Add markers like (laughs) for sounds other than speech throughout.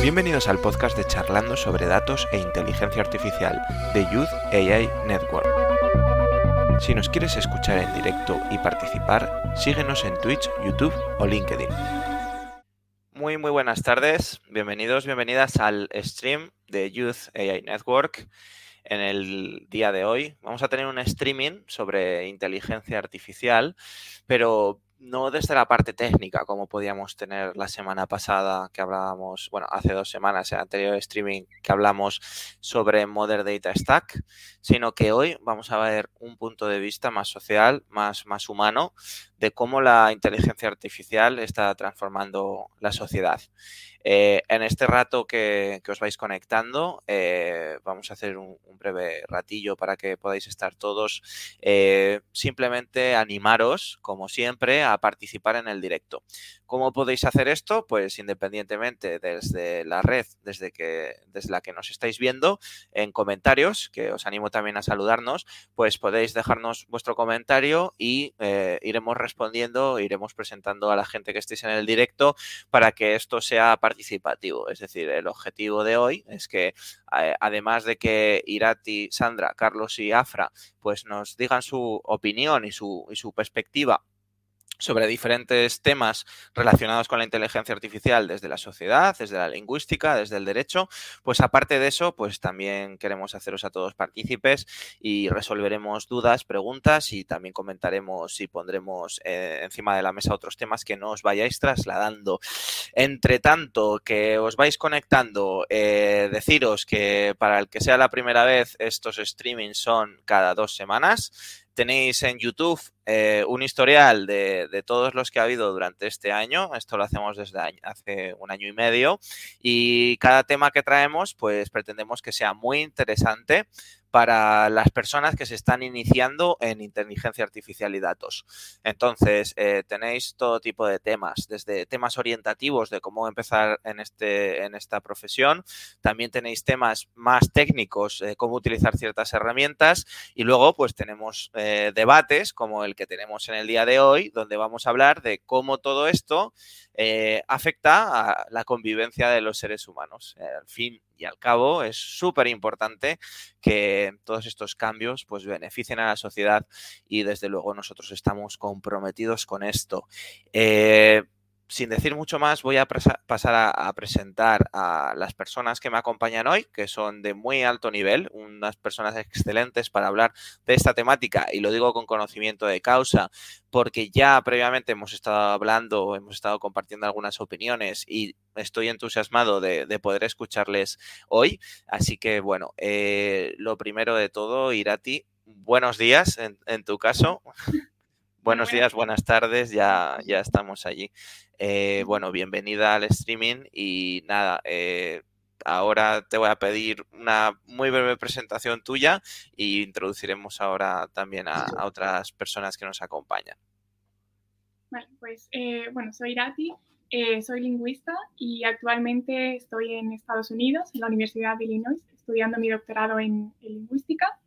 Bienvenidos al podcast de Charlando sobre datos e inteligencia artificial de Youth AI Network. Si nos quieres escuchar en directo y participar, síguenos en Twitch, YouTube o LinkedIn. Muy, muy buenas tardes. Bienvenidos, bienvenidas al stream de Youth AI Network. En el día de hoy vamos a tener un streaming sobre inteligencia artificial, pero no desde la parte técnica, como podíamos tener la semana pasada que hablábamos, bueno, hace dos semanas el anterior streaming que hablamos sobre Modern Data Stack, sino que hoy vamos a ver un punto de vista más social, más, más humano, de cómo la inteligencia artificial está transformando la sociedad. Eh, en este rato que, os vais conectando, eh, vamos a hacer un, breve ratillo para que podáis estar todos. Eh, simplemente animaros, como siempre, a participar en el directo. ¿Cómo podéis hacer esto? Pues independientemente desde la red, desde, que, desde la que nos estáis viendo, en comentarios, que os animo también a saludarnos, pues podéis dejarnos vuestro comentario y iremos respondiendo, iremos presentando a la gente que estéis en el directo para que esto sea participativo. Es decir, el objetivo de hoy es que eh, además de que Irati, Sandra, Carlos y Afra pues nos digan su opinión y su, y su perspectiva sobre diferentes temas relacionados con la inteligencia artificial desde la sociedad, desde la lingüística, desde el derecho, pues aparte de eso, pues también queremos haceros a todos partícipes y resolveremos dudas, preguntas y también comentaremos y pondremos eh, encima de la mesa otros temas que no os vayáis trasladando. Entre tanto, que os vais conectando, eh, deciros que para el que sea la primera vez, estos streamings son cada dos semanas. Tenéis en YouTube eh, un historial de, todos los que ha habido durante este año. Esto lo hacemos desde hace un año y medio. Y cada tema que traemos, pues pretendemos que sea muy interesante para las personas que se están iniciando en inteligencia artificial y datos. Entonces, eh, tenéis todo tipo de temas, desde temas orientativos de cómo empezar en, este, en esta profesión, también tenéis temas más técnicos, de cómo utilizar ciertas herramientas y luego pues tenemos eh, debates como el que tenemos en el día de hoy, donde vamos a hablar de cómo todo esto eh, afecta a la convivencia de los seres humanos. al fin y al cabo es súper importante que todos estos cambios pues beneficien a la sociedad y desde luego nosotros estamos comprometidos con esto. Eh, sin decir mucho más, voy a pasar a, presentar a las personas que me acompañan hoy, que son de muy alto nivel, unas personas excelentes para hablar de esta temática, y lo digo con conocimiento de causa, porque ya previamente hemos estado hablando, hemos estado compartiendo algunas opiniones y estoy entusiasmado de, poder escucharles hoy. Así que, bueno, eh, lo primero de todo, Irati, buenos días en, en tu caso. Buenos días, buenas tardes, ya, ya estamos allí. Eh, bueno, bienvenida al streaming y nada, eh, ahora te voy a pedir una muy breve presentación tuya y introduciremos ahora también a, otras personas que nos acompañan. Vale, pues eh, bueno, soy Irati, soy lingüista y actualmente estoy en Estados Unidos, en la Universidad de Illinois, estudiando mi doctorado en, lingüística.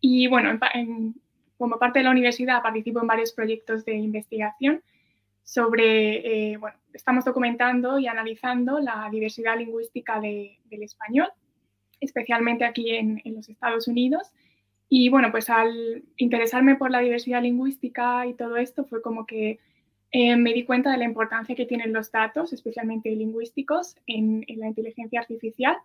Y bueno, en como parte de la universidad participo en varios proyectos de investigación sobre, eh, bueno, estamos documentando y analizando la diversidad lingüística del español, especialmente aquí en, los Estados Unidos. Y bueno, pues al interesarme por la diversidad lingüística y todo esto fue como que eh, me di cuenta de la importancia que tienen los datos, especialmente lingüísticos, en, en, la inteligencia artificial.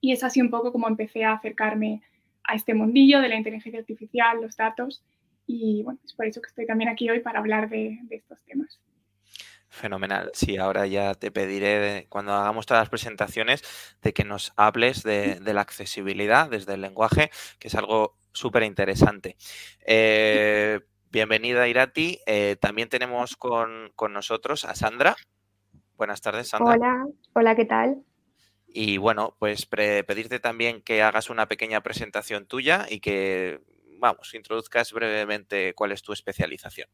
Y es así un poco como empecé a acercarme a este mundillo de la inteligencia artificial, los datos y bueno, es por eso que estoy también aquí hoy para hablar de, estos temas. Fenomenal. Sí, ahora ya te pediré, cuando hagamos todas las presentaciones, de que nos hables de, la accesibilidad desde el lenguaje, que es algo súper interesante. Eh, bienvenida, Irati. Eh, también tenemos con, nosotros a Sandra. Buenas tardes, Sandra. Hola, hola, ¿qué tal? Y bueno, pues pedirte también que hagas una pequeña presentación tuya y que vamos, introduzcas brevemente cuál es tu especialización.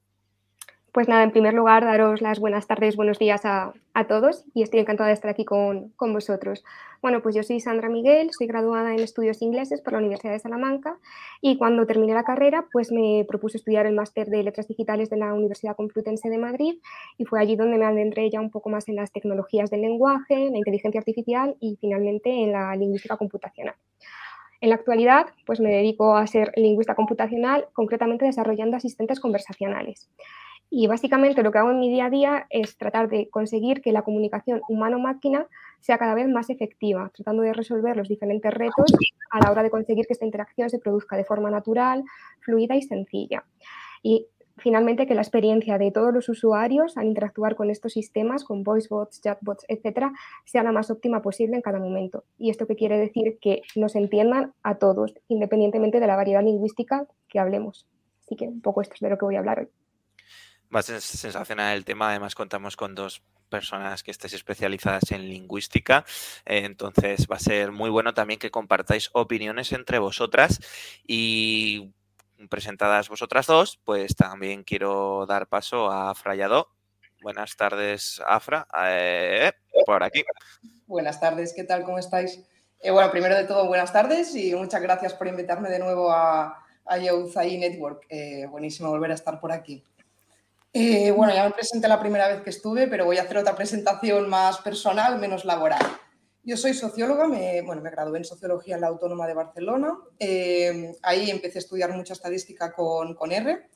Pues nada, en primer lugar, daros las buenas tardes, buenos días a, todos y estoy encantada de estar aquí con, vosotros. Bueno, pues yo soy Sandra Miguel, soy graduada en estudios ingleses por la Universidad de Salamanca y cuando terminé la carrera, pues me propuse estudiar el máster de letras digitales de la Universidad Complutense de Madrid y fue allí donde me adentré ya un poco más en las tecnologías del lenguaje, la inteligencia artificial y finalmente en la lingüística computacional. En la actualidad, pues me dedico a ser lingüista computacional, concretamente desarrollando asistentes conversacionales. Y básicamente lo que hago en mi día a día es tratar de conseguir que la comunicación humano-máquina sea cada vez más efectiva, tratando de resolver los diferentes retos a la hora de conseguir que esta interacción se produzca de forma natural, fluida y sencilla. Finalmente que la experiencia de todos los usuarios al interactuar con estos sistemas, con voicebots, chatbots, etcétera, sea la más óptima posible en cada momento. Y esto que quiere decir que nos entiendan a todos, independientemente de la variedad lingüística que hablemos. Así que un poco esto es de lo que voy a hablar hoy. Va a ser sensacional el tema. Además, contamos con dos personas que estéis especializadas en lingüística. entonces, va a ser muy bueno también que compartáis opiniones entre vosotras y presentadas vosotras dos, pues también quiero dar paso a Frayado. Buenas tardes, Afra. Eh, por aquí. Buenas tardes, ¿qué tal? ¿Cómo estáis? Eh, bueno, primero de todo, buenas tardes y muchas gracias por invitarme de nuevo a, a Network. Eh, buenísimo volver a estar por aquí. bueno, ya me presenté la primera vez que estuve, pero voy a hacer otra presentación más personal, menos laboral. Yo soy socióloga, me, bueno, me gradué en Sociología en la Autónoma de Barcelona. Eh, ahí empecé a estudiar mucha estadística con, con, R.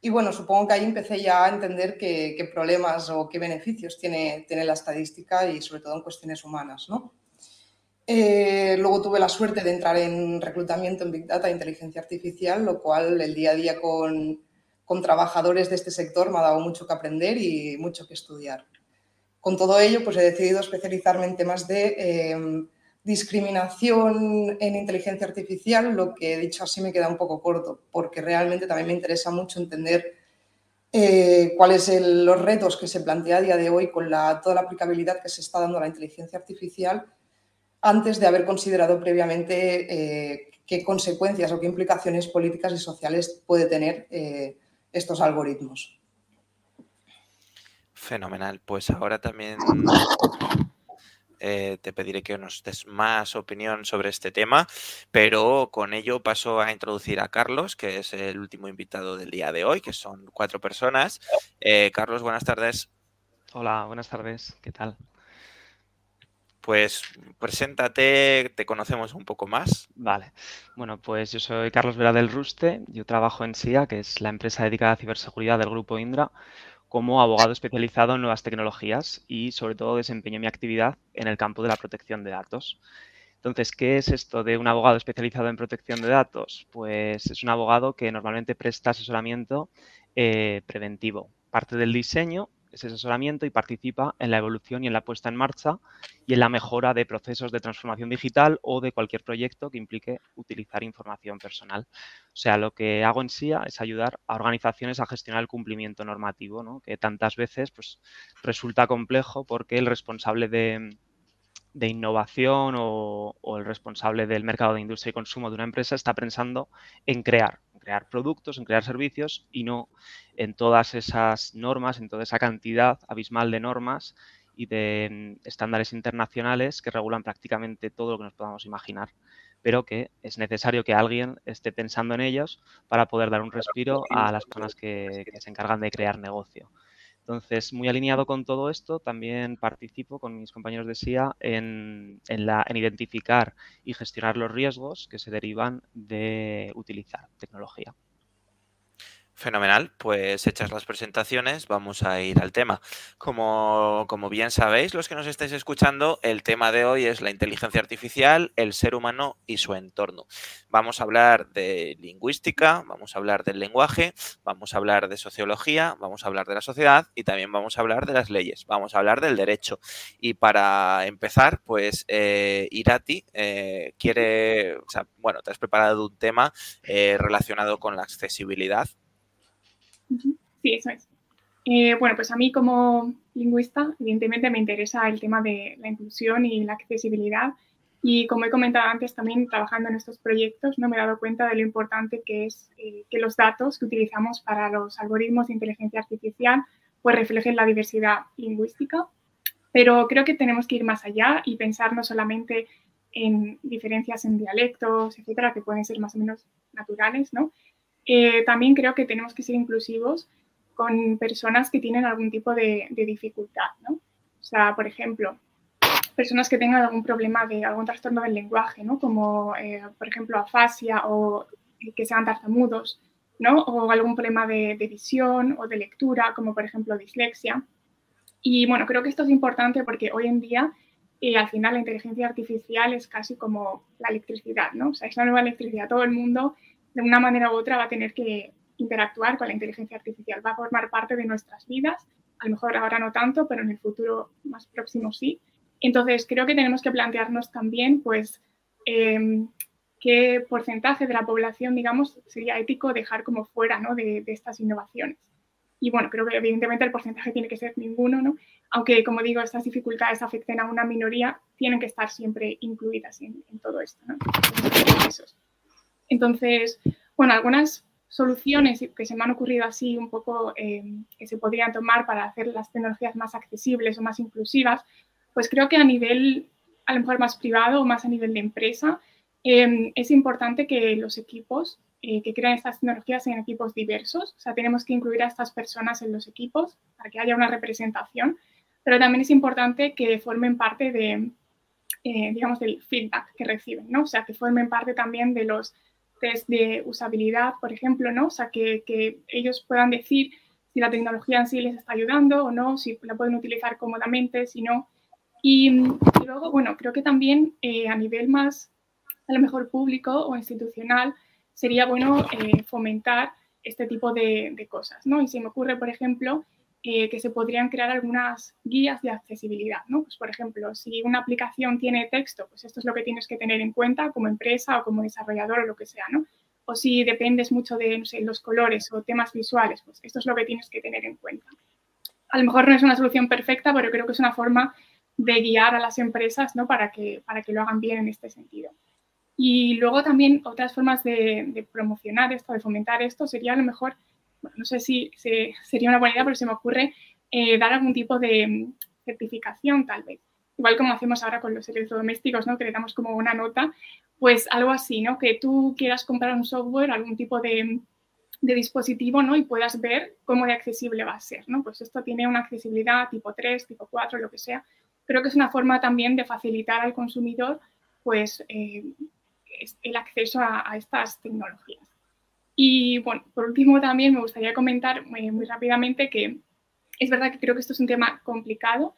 Y bueno, supongo que ahí empecé ya a entender qué, problemas o qué beneficios tiene, tiene, la estadística y sobre todo en cuestiones humanas. ¿no? Eh, luego tuve la suerte de entrar en reclutamiento en Big Data e Inteligencia Artificial, lo cual el día a día con, con trabajadores de este sector me ha dado mucho que aprender y mucho que estudiar. Con todo ello, pues he decidido especializarme en temas de em, discriminación en inteligencia artificial, lo que he dicho así me queda un poco corto, porque realmente también me interesa mucho entender eh, cuáles son los retos que se plantea a día de hoy con toda la aplicabilidad que se está dando a la inteligencia artificial antes de haber considerado previamente eh, qué consecuencias o qué implicaciones políticas y sociales puede tener eh, estos algoritmos. Fenomenal. Pues ahora también eh, te pediré que nos des más opinión sobre este tema, pero con ello paso a introducir a Carlos, que es el último invitado del día de hoy, que son cuatro personas. Eh, Carlos, buenas tardes. Hola, buenas tardes. ¿Qué tal? Pues preséntate, te conocemos un poco más. Vale. Bueno, pues yo soy Carlos Vera del Ruste, yo trabajo en SIA, que es la empresa dedicada a ciberseguridad del grupo Indra como abogado especializado en nuevas tecnologías y sobre todo desempeño mi actividad en el campo de la protección de datos. Entonces, ¿qué es esto de un abogado especializado en protección de datos? Pues es un abogado que normalmente presta asesoramiento eh, preventivo. Parte del diseño ese asesoramiento y participa en la evolución y en la puesta en marcha y en la mejora de procesos de transformación digital o de cualquier proyecto que implique utilizar información personal. O sea, lo que hago en sí es ayudar a organizaciones a gestionar el cumplimiento normativo, ¿no? que tantas veces pues, resulta complejo porque el responsable de, innovación o, o, el responsable del mercado de industria y consumo de una empresa está pensando en crear crear productos, en crear servicios y no en todas esas normas, en toda esa cantidad abismal de normas y de mm, estándares internacionales que regulan prácticamente todo lo que nos podamos imaginar, pero que es necesario que alguien esté pensando en ellos para poder dar un respiro a las personas que, que se encargan de crear negocio. Entonces, muy alineado con todo esto, también participo con mis compañeros de SIA en, en, identificar y gestionar los riesgos que se derivan de utilizar tecnología. Fenomenal, pues hechas las presentaciones, vamos a ir al tema. Como, como, bien sabéis, los que nos estáis escuchando, el tema de hoy es la inteligencia artificial, el ser humano y su entorno. Vamos a hablar de lingüística, vamos a hablar del lenguaje, vamos a hablar de sociología, vamos a hablar de la sociedad y también vamos a hablar de las leyes, vamos a hablar del derecho. Y para empezar, pues eh, Irati eh, quiere, o sea, bueno, te has preparado un tema eh, relacionado con la accesibilidad Sí, eso es. Eh, bueno, pues a mí como lingüista, evidentemente me interesa el tema de la inclusión y la accesibilidad Y como he comentado antes, también trabajando en estos proyectos, no me he dado cuenta de lo importante que es eh, que los datos que utilizamos para los algoritmos de inteligencia artificial pues reflejen la diversidad lingüística. Pero creo que tenemos que ir más allá y pensar no solamente en diferencias en dialectos, etcétera, que pueden ser más o menos naturales, ¿no? Eh, también creo que tenemos que ser inclusivos con personas que tienen algún tipo de, de dificultad, ¿no? O sea, por ejemplo, personas que tengan algún problema de algún trastorno del lenguaje, ¿no? Como, eh, por ejemplo, afasia o que sean tartamudos, ¿no? O algún problema de, visión o de lectura, como por ejemplo dislexia. Y bueno, creo que esto es importante porque hoy en día, eh, al final, la inteligencia artificial es casi como la electricidad, ¿no? O sea, es la nueva electricidad. Todo el mundo, de una manera u otra, va a tener que interactuar con la inteligencia artificial, va a formar parte de nuestras vidas. A lo mejor ahora no tanto, pero en el futuro más próximo sí. Entonces, creo que tenemos que plantearnos también, pues, em, qué porcentaje de la población, digamos, sería ético dejar como fuera ¿no? de, estas innovaciones. Y bueno, creo que evidentemente el porcentaje tiene que ser ninguno, ¿no? Aunque, como digo, estas dificultades afecten a una minoría, tienen que estar siempre incluidas en, todo esto, ¿no? Bueno, algunas soluciones que se me han ocurrido así un poco em, que se podrían tomar para hacer las tecnologías más accesibles o más inclusivas, pues creo que a nivel, a lo mejor más privado o más a nivel de empresa, em, es importante que los equipos eh, que crean estas tecnologías sean equipos diversos. O sea, tenemos que incluir a estas personas en los equipos para que haya una representación, pero también es importante que formen parte de, eh, digamos, del feedback que reciben, ¿no? O sea, que formen parte también de los test de usabilidad, por ejemplo, ¿no? O sea, que, ellos puedan decir si la tecnología en sí les está ayudando o no, si la pueden utilizar cómodamente, si no. Y, luego, bueno, creo que también eh, a nivel más, a lo mejor público o institucional, sería bueno eh, fomentar este tipo de, cosas, ¿no? Y se me ocurre, por ejemplo, eh, que se podrían crear algunas guías de accesibilidad, ¿no? Pues, por ejemplo, si una aplicación tiene texto, pues esto es lo que tienes que tener en cuenta como empresa o como desarrollador o lo que sea, ¿no? O si dependes mucho de, no sé, los colores o temas visuales, pues esto es lo que tienes que tener en cuenta. A lo mejor no es una solución perfecta, pero creo que es una forma de guiar a las empresas ¿no? para, que, para que lo hagan bien en este sentido. Y luego también otras formas de, promocionar esto, de fomentar esto, sería a lo mejor, no sé si sería una buena idea, pero se me ocurre eh, dar algún tipo de mm, certificación tal vez. Igual como hacemos ahora con los electrodomésticos, ¿no? que le damos como una nota, pues algo así, ¿no? que tú quieras comprar un software, algún tipo de, de dispositivo ¿no? y puedas ver cómo de accesible va a ser. ¿no? Pues esto tiene una accesibilidad tipo 3, tipo 4, lo que sea, creo que es una forma también de facilitar al consumidor pues, eh, el acceso a, estas tecnologías. Y bueno, por último también me gustaría comentar eh, muy, rápidamente que es verdad que creo que esto es un tema complicado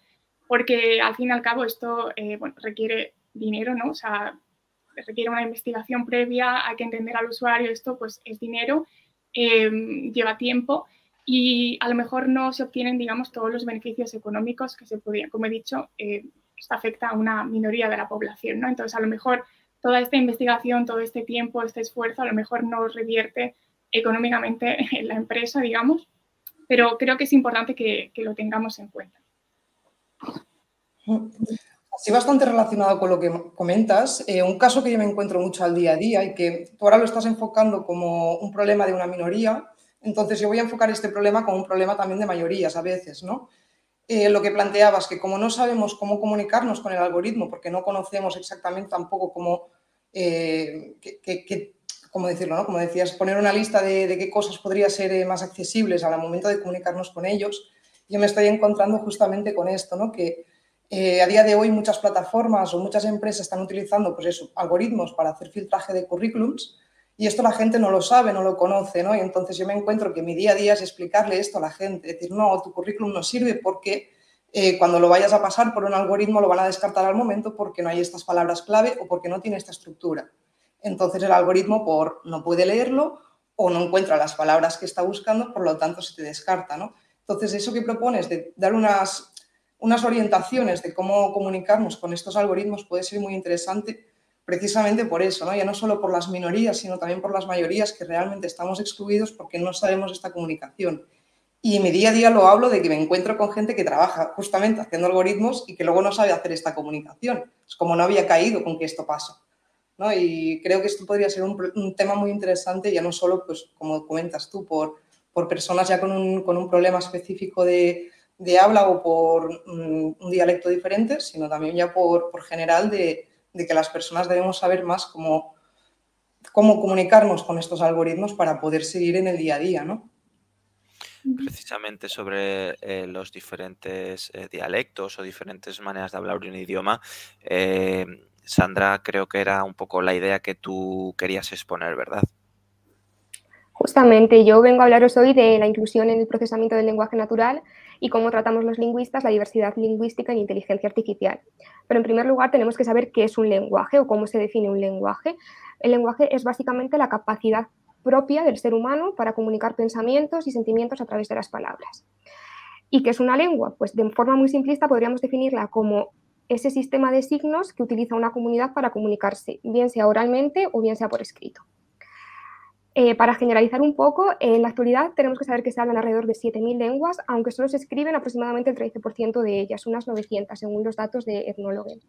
porque al fin y al cabo esto eh, bueno, requiere dinero, ¿no? O sea, requiere una investigación previa, hay que entender al usuario, esto pues es dinero, lleva tiempo y a lo mejor no se obtienen, digamos, todos los beneficios económicos que se podrían. Como he dicho, eh, esto afecta a una minoría de la población, ¿no? Entonces, a lo mejor toda esta investigación, todo este tiempo, este esfuerzo, a lo mejor no revierte económicamente (laughs) en la empresa, digamos, pero creo que es importante que, lo tengamos en cuenta. Así bastante relacionado con lo que comentas, eh, un caso que yo me encuentro mucho al día a día y que tú ahora lo estás enfocando como un problema de una minoría, entonces yo voy a enfocar este problema como un problema también de mayorías a veces, ¿no? Eh, lo que planteabas, que como no sabemos cómo comunicarnos con el algoritmo, porque no conocemos exactamente tampoco cómo, eh, decirlo, ¿no? Como decías, poner una lista de, qué cosas podrían ser eh, más accesibles al momento de comunicarnos con ellos, yo me estoy encontrando justamente con esto, ¿no? Que a día de hoy muchas plataformas o muchas empresas están utilizando pues eso, algoritmos para hacer filtraje de currículums, y esto la gente no lo sabe, no lo conoce, ¿no? Y entonces yo me encuentro que mi día a día es explicarle esto a la gente, decir, no, tu currículum no sirve porque eh, cuando lo vayas a pasar por un algoritmo lo van a descartar al momento porque no hay estas palabras clave o porque no tiene esta estructura. Entonces el algoritmo por no puede leerlo o no encuentra las palabras que está buscando, por lo tanto se te descarta, ¿no? Entonces eso que propones de dar unas, unas orientaciones de cómo comunicarnos con estos algoritmos puede ser muy interesante precisamente por eso, ¿no? ya no solo por las minorías, sino también por las mayorías que realmente estamos excluidos porque no sabemos esta comunicación. Y mi día a día lo hablo de que me encuentro con gente que trabaja justamente haciendo algoritmos y que luego no sabe hacer esta comunicación. Es como no había caído con que esto pasa. ¿no? Y creo que esto podría ser un, tema muy interesante, ya no solo, pues, como comentas tú, por, por personas ya con un, con un problema específico de, de, habla o por mm, un dialecto diferente, sino también ya por, por general de, de, que las personas debemos saber más cómo, cómo comunicarnos con estos algoritmos para poder seguir en el día a día, ¿no? precisamente sobre eh, los diferentes eh, dialectos o diferentes maneras de hablar un idioma. Eh, Sandra, creo que era un poco la idea que tú querías exponer, ¿verdad? Justamente, yo vengo a hablaros hoy de la inclusión en el procesamiento del lenguaje natural y cómo tratamos los lingüistas la diversidad lingüística en inteligencia artificial. Pero en primer lugar tenemos que saber qué es un lenguaje o cómo se define un lenguaje. El lenguaje es básicamente la capacidad propia del ser humano para comunicar pensamientos y sentimientos a través de las palabras. ¿Y qué es una lengua? Pues de forma muy simplista podríamos definirla como ese sistema de signos que utiliza una comunidad para comunicarse, bien sea oralmente o bien sea por escrito. Eh, para generalizar un poco, en la actualidad tenemos que saber que se hablan alrededor de 7.000 lenguas, aunque solo se escriben aproximadamente el 13% de ellas, unas 900, según los datos de Ethnologue.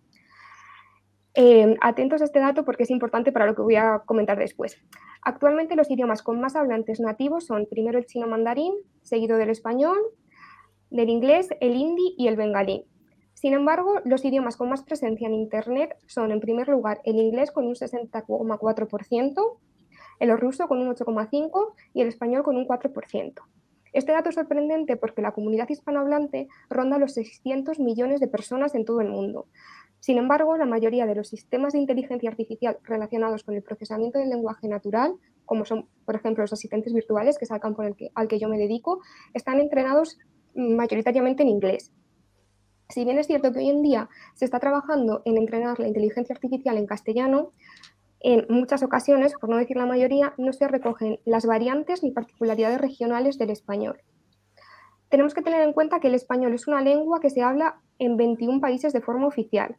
Eh, atentos a este dato porque es importante para lo que voy a comentar después. Actualmente los idiomas con más hablantes nativos son primero el chino mandarín, seguido del español, del inglés, el hindi y el bengalí. Sin embargo, los idiomas con más presencia en Internet son, en primer lugar, el inglés con un 60,4%, el ruso con un 8,5% y el español con un 4%. Este dato es sorprendente porque la comunidad hispanohablante ronda los 600 millones de personas en todo el mundo, sin embargo, la mayoría de los sistemas de inteligencia artificial relacionados con el procesamiento del lenguaje natural, como son, por ejemplo, los asistentes virtuales, que es al campo que, al que yo me dedico, están entrenados mayoritariamente en inglés. Si bien es cierto que hoy en día se está trabajando en entrenar la inteligencia artificial en castellano, en muchas ocasiones, por no decir la mayoría, no se recogen las variantes ni particularidades regionales del español. Tenemos que tener en cuenta que el español es una lengua que se habla en 21 países de forma oficial,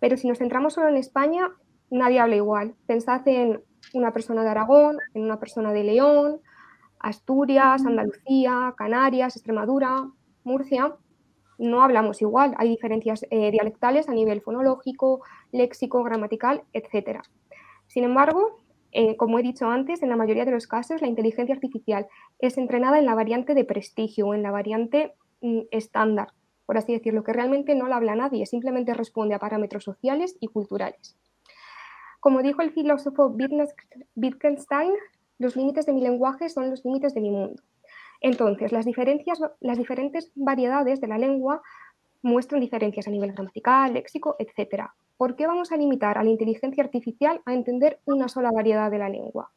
pero si nos centramos solo en España, nadie habla igual. Pensad en una persona de Aragón, en una persona de León, Asturias, Andalucía, Canarias, Extremadura, Murcia. No hablamos igual, hay diferencias eh, dialectales a nivel fonológico, léxico, gramatical, etc. Sin embargo, eh, como he dicho antes, en la mayoría de los casos la inteligencia artificial es entrenada en la variante de prestigio o en la variante mm, estándar, por así decirlo, que realmente no la habla nadie, simplemente responde a parámetros sociales y culturales. Como dijo el filósofo Wittgenstein, los límites de mi lenguaje son los límites de mi mundo. Entonces, las, las diferentes variedades de la lengua muestran diferencias a nivel gramatical, léxico, etc. ¿Por qué vamos a limitar a la inteligencia artificial a entender una sola variedad de la lengua?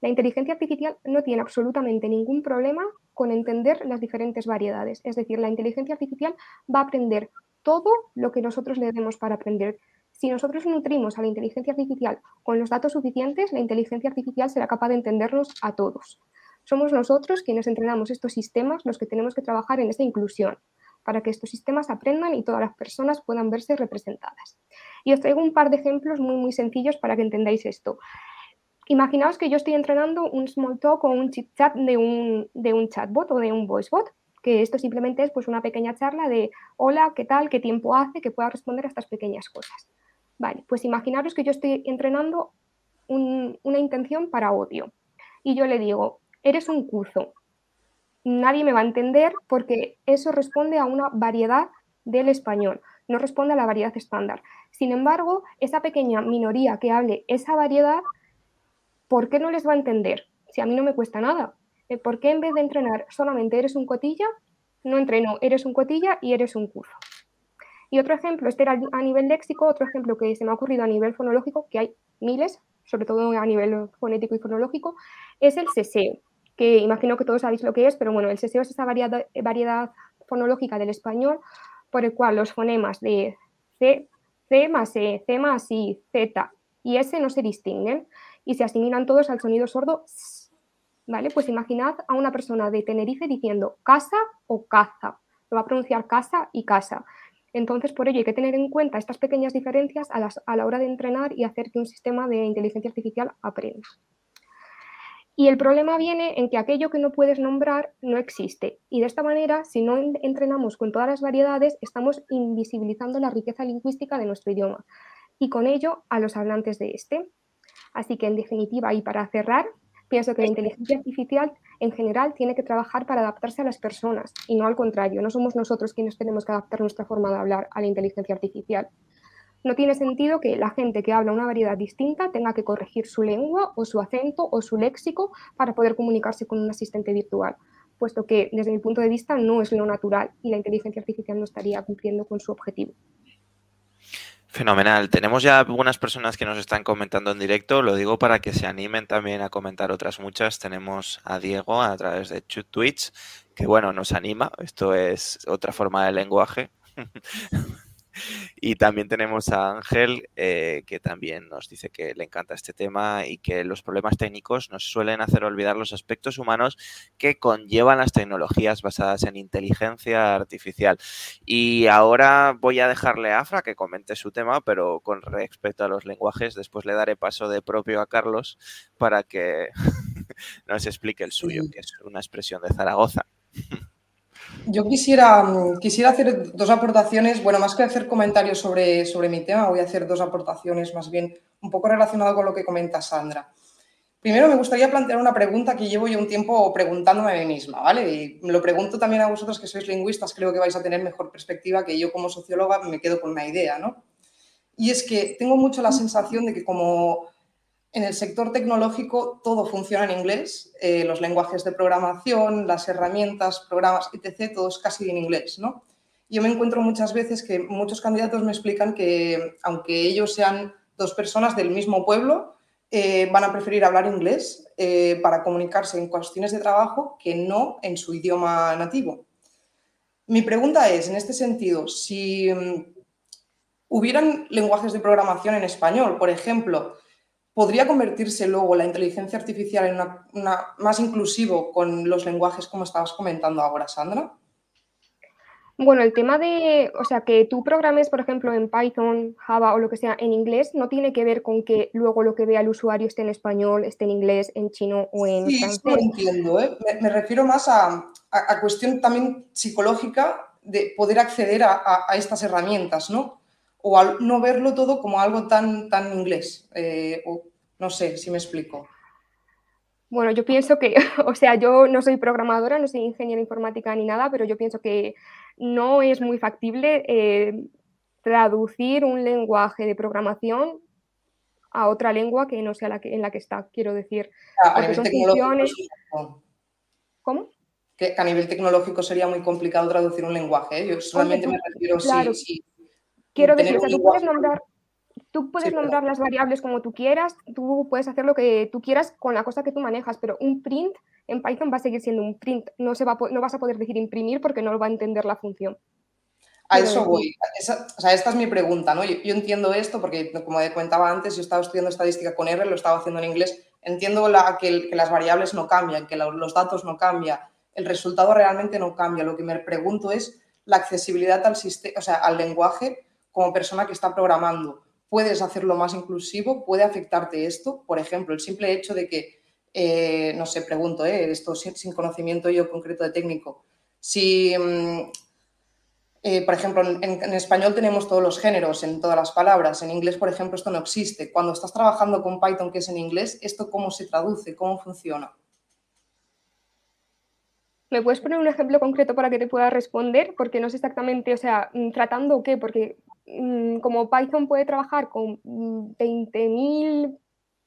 La inteligencia artificial no tiene absolutamente ningún problema con entender las diferentes variedades. Es decir, la inteligencia artificial va a aprender todo lo que nosotros le demos para aprender. Si nosotros nutrimos a la inteligencia artificial con los datos suficientes, la inteligencia artificial será capaz de entendernos a todos. Somos nosotros quienes entrenamos estos sistemas los que tenemos que trabajar en esta inclusión para que estos sistemas aprendan y todas las personas puedan verse representadas. Y os traigo un par de ejemplos muy, muy sencillos para que entendáis esto. Imaginaos que yo estoy entrenando un small talk o un chit chat de un, de un chatbot o de un voicebot, que esto simplemente es pues una pequeña charla de hola, ¿qué tal? ¿Qué tiempo hace? Que pueda responder a estas pequeñas cosas. Vale, pues imaginaros que yo estoy entrenando una intención para odio y yo le digo, eres un cuzo. Nadie me va a entender porque eso responde a una variedad del español, no responde a la variedad estándar. Sin embargo, esa pequeña minoría que hable esa variedad ¿por qué no les va a entender? Si a mí no me cuesta nada. Eh, ¿Por qué en vez de entrenar solamente eres un cotilla, no entreno eres un cotilla y eres un curso? Y otro ejemplo, este era a nivel léxico, otro ejemplo que se me ha ocurrido a nivel fonológico, que hay miles, sobre todo a nivel fonético y fonológico, es el seseo, que imagino que todos sabéis lo que es, pero bueno, el seseo es esa variedad, variedad fonológica del español por el cual los fonemas de C, C más E, C más I, Z y S no se distinguen y se asimilan todos al sonido sordo. ¿Vale? Pues imaginad a una persona de Tenerife diciendo casa o caza. Lo va a pronunciar casa y casa. Entonces, por ello hay que tener en cuenta estas pequeñas diferencias a la hora de entrenar y hacer que un sistema de inteligencia artificial aprenda. Y el problema viene en que aquello que no puedes nombrar no existe. Y de esta manera, si no entrenamos con todas las variedades, estamos invisibilizando la riqueza lingüística de nuestro idioma y con ello a los hablantes de este. Así que, en definitiva, y para cerrar, pienso que la inteligencia artificial en general tiene que trabajar para adaptarse a las personas y no al contrario. No somos nosotros quienes tenemos que adaptar nuestra forma de hablar a la inteligencia artificial. No tiene sentido que la gente que habla una variedad distinta tenga que corregir su lengua o su acento o su léxico para poder comunicarse con un asistente virtual, puesto que desde mi punto de vista no es lo natural y la inteligencia artificial no estaría cumpliendo con su objetivo. Fenomenal. Tenemos ya algunas personas que nos están comentando en directo. Lo digo para que se animen también a comentar otras muchas. Tenemos a Diego a través de Twitch, que bueno, nos anima. Esto es otra forma de lenguaje. (laughs) Y también tenemos a Ángel, eh, que también nos dice que le encanta este tema y que los problemas técnicos nos suelen hacer olvidar los aspectos humanos que conllevan las tecnologías basadas en inteligencia artificial. Y ahora voy a dejarle a Afra que comente su tema, pero con respecto a los lenguajes, después le daré paso de propio a Carlos para que (laughs) nos explique el suyo, que es una expresión de Zaragoza. (laughs) Yo quisiera, mm, quisiera hacer dos aportaciones, bueno, más que hacer comentarios sobre, sobre mi tema, voy a hacer dos aportaciones más bien un poco relacionado con lo que comenta Sandra. Primero me gustaría plantear una pregunta que llevo yo un tiempo preguntándome a mí misma, ¿vale? Y lo pregunto también a vosotros que sois lingüistas, creo que vais a tener mejor perspectiva que yo como socióloga me quedo con una idea, ¿no? Y es que tengo mucho la sensación de que como en el sector tecnológico todo funciona en inglés, eh, los lenguajes de programación, las herramientas, programas, etc., todo es casi en inglés, ¿no? Yo me encuentro muchas veces que muchos candidatos me explican que aunque ellos sean dos personas del mismo pueblo, eh, van a preferir hablar inglés eh, para comunicarse en cuestiones de trabajo que no en su idioma nativo. Mi pregunta es, en este sentido, si mm, hubieran lenguajes de programación en español, por ejemplo, ¿Podría convertirse luego la inteligencia artificial en una, más inclusivo con los lenguajes como estabas comentando ahora, Sandra? Bueno, el tema de, o sea, que tú programes, por ejemplo, en Python, Java o lo que sea en inglés, no tiene que ver con que luego lo que vea el usuario esté en español, esté en inglés, en chino o en sí, francés. Sí, lo entiendo. ¿eh? Me, refiero más a, cuestión también psicológica de poder acceder a, estas herramientas, ¿no? O al no verlo todo como algo tan, tan inglés. Eh, o, no sé si me explico. Bueno, yo pienso que, (laughs) o sea, yo no soy programadora, no soy ingeniera informática ni nada, pero yo pienso que no es muy factible eh, traducir un lenguaje de programación a otra lengua que no sea la que, en la que está, quiero decir. A, nivel tecnológico. ¿Cómo? Que a nivel tecnológico sería muy complicado traducir un lenguaje. ¿eh? Yo solamente me refiero claro. sí, Quiero decir, tú puedes nombrar, tú puedes nombrar las variables como tú quieras, tú puedes hacer lo que tú quieras con la cosa que tú manejas, pero un print en Python va a seguir siendo un print. No, se va no vas a poder decir imprimir porque no lo va a entender la función. A eso voy. o sea, esta es mi pregunta, ¿no? Yo, entiendo esto porque, como comentaba antes, yo estaba estudiando estadística con R, lo estaba haciendo en inglés. Entiendo la, que, las variables no cambian, que los datos no cambian, el resultado realmente no cambia. Lo que me pregunto es la accesibilidad al, sistema, o sea, al lenguaje como persona que está programando. ¿Puedes hacerlo más inclusivo? ¿Puede afectarte esto? Por ejemplo, el simple hecho de que, eh, no sé, pregunto, eh, esto sin, conocimiento yo concreto de técnico, si, mm, eh, por ejemplo, en, en, español tenemos todos los géneros en todas las palabras, en inglés, por ejemplo, esto no existe. Cuando estás trabajando con Python, que es en inglés, ¿esto cómo se traduce? ¿Cómo funciona? ¿Me puedes poner un ejemplo concreto para que te pueda responder? Porque no sé exactamente, o sea, mm, tratando qué, porque mm, como Python puede trabajar con 20.000, mm,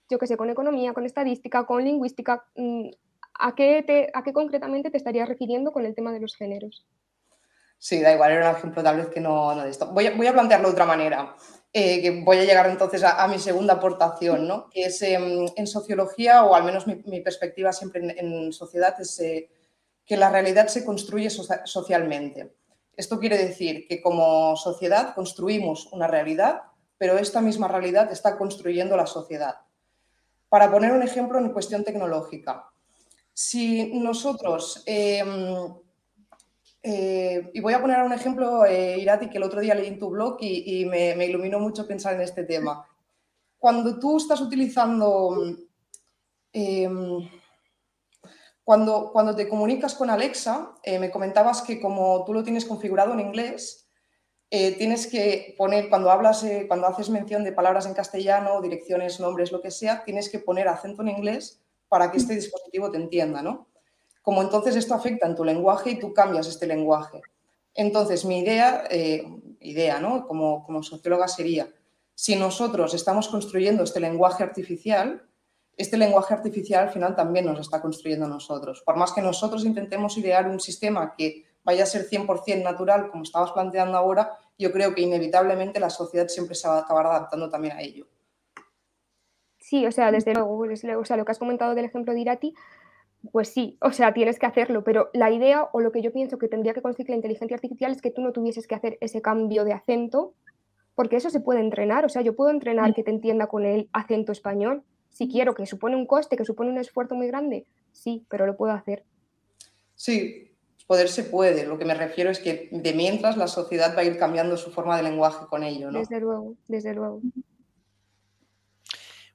yo qué sé, con economía, con estadística, con lingüística, ¿a qué, ¿a qué concretamente te estarías refiriendo con el tema de los géneros? Sí, da igual, era un ejemplo tal vez que no, no de esto. Voy a, voy a plantearlo de otra manera, eh, que voy a llegar entonces a, mi segunda aportación, ¿no? que es em, en sociología, o al menos mi, perspectiva siempre en, en sociedad, es eh, que la realidad se construye socialmente. Esto quiere decir que como sociedad construimos una realidad, pero esta misma realidad está construyendo la sociedad. Para poner un ejemplo en cuestión tecnológica, si nosotros, em, eh, y voy a poner un ejemplo, eh, Irati, que el otro día leí en tu blog y, me, iluminó mucho pensar en este tema. Cuando tú estás utilizando em, Cuando, cuando te comunicas con Alexa, eh, me comentabas que como tú lo tienes configurado en inglés, eh, tienes que poner, cuando hablas, eh, cuando haces mención de palabras en castellano, direcciones, nombres, lo que sea, tienes que poner acento en inglés para que este dispositivo te entienda, ¿no? Como entonces esto afecta en tu lenguaje y tú cambias este lenguaje. Entonces, mi idea, idea ¿no? Como, como socióloga sería, si nosotros estamos construyendo este lenguaje artificial, este lenguaje artificial al final también nos está construyendo nosotros. Por más que nosotros intentemos idear un sistema que vaya a ser 100% natural, como estabas planteando ahora, yo creo que inevitablemente la sociedad siempre se va a acabar adaptando también a ello. Sí, o sea, desde luego, o sea, lo que has comentado del ejemplo de Irati, pues sí, o sea, tienes que hacerlo, pero la idea o lo que yo pienso que tendría que conseguir la inteligencia artificial es que tú no tuvieses que hacer ese cambio de acento, porque eso se puede entrenar, o sea, yo puedo entrenar que te entienda con el acento español, si quiero, que supone un coste, que supone un esfuerzo muy grande, sí, pero lo puedo hacer. Sí, poder se puede. Lo que me refiero es que de mientras la sociedad va a ir cambiando su forma de lenguaje con ello, ¿no? Desde luego, desde luego.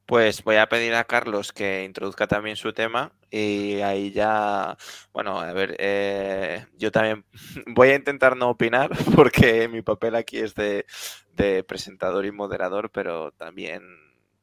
Pues voy a pedir a Carlos que introduzca también su tema y ahí ya, bueno, a ver, eh, yo también (laughs) voy a intentar no opinar (laughs) porque mi papel aquí es de presentador y moderador, pero también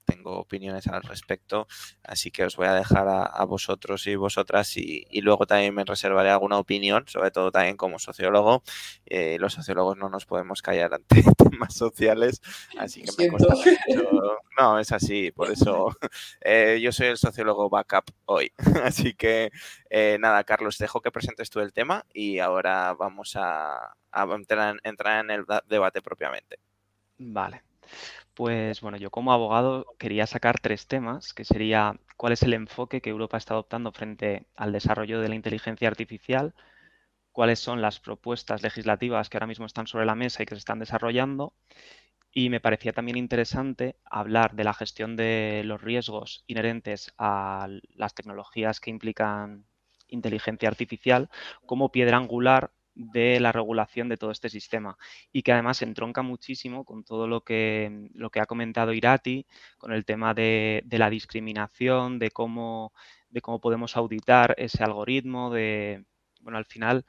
tengo opiniones al respecto, así que os voy a dejar a, vosotros y vosotras y, luego también me reservaré alguna opinión, sobre todo también como sociólogo. Eh, los sociólogos no nos podemos callar ante (laughs) temas sociales, así que me cuesta mucho. No, es así, por eso (laughs) eh, yo soy el sociólogo backup hoy. (laughs) Así que eh, nada, Carlos, dejo que presentes tú el tema y ahora vamos a, entrar en el debate propiamente. Vale. Pues bueno, yo como abogado quería sacar tres temas, que sería cuál es el enfoque que Europa está adoptando frente al desarrollo de la inteligencia artificial, cuáles son las propuestas legislativas que ahora mismo están sobre la mesa y que se están desarrollando. Y me parecía también interesante hablar de la gestión de los riesgos inherentes a las tecnologías que implican inteligencia artificial como piedra angular de la regulación de todo este sistema y que además entronca muchísimo con todo lo que, lo que ha comentado Irati, con el tema de, la discriminación, de cómo, de cómo podemos auditar ese algoritmo, de, bueno, al final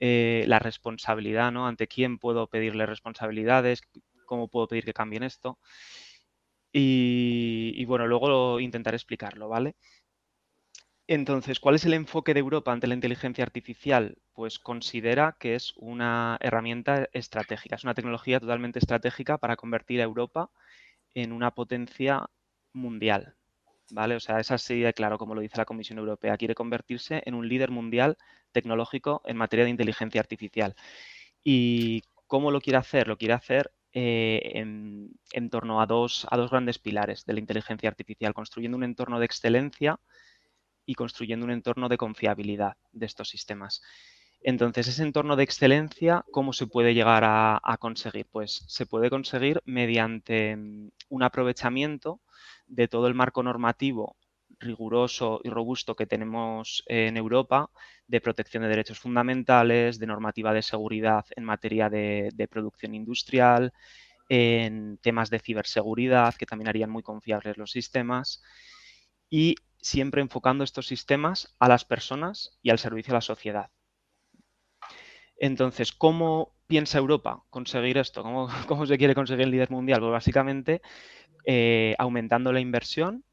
eh, la responsabilidad, ¿no? Ante quién puedo pedirle responsabilidades, cómo puedo pedir que cambien esto. Y, y bueno, luego intentaré explicarlo, ¿vale? Entonces, ¿cuál es el enfoque de Europa ante la inteligencia artificial? Pues considera que es una herramienta estratégica, es una tecnología totalmente estratégica para convertir a Europa en una potencia mundial. ¿Vale? O sea, es así claro como lo dice la Comisión Europea. Quiere convertirse en un líder mundial tecnológico en materia de inteligencia artificial. ¿Y cómo lo quiere hacer? Lo quiere hacer eh, en, en, torno a dos, a dos grandes pilares de la inteligencia artificial, construyendo un entorno de excelencia y construyendo un entorno de confiabilidad de estos sistemas. Entonces, ese entorno de excelencia, ¿cómo se puede llegar a, conseguir? Pues se puede conseguir mediante mm, un aprovechamiento de todo el marco normativo riguroso y robusto que tenemos en Europa de protección de derechos fundamentales, de normativa de seguridad en materia de, de producción industrial, en temas de ciberseguridad, que también harían muy confiables los sistemas, y siempre enfocando estos sistemas a las personas y al servicio a la sociedad. Entonces, ¿cómo piensa Europa conseguir esto? (laughs) ¿Cómo, se quiere conseguir el líder mundial? Pues básicamente eh, aumentando la inversión,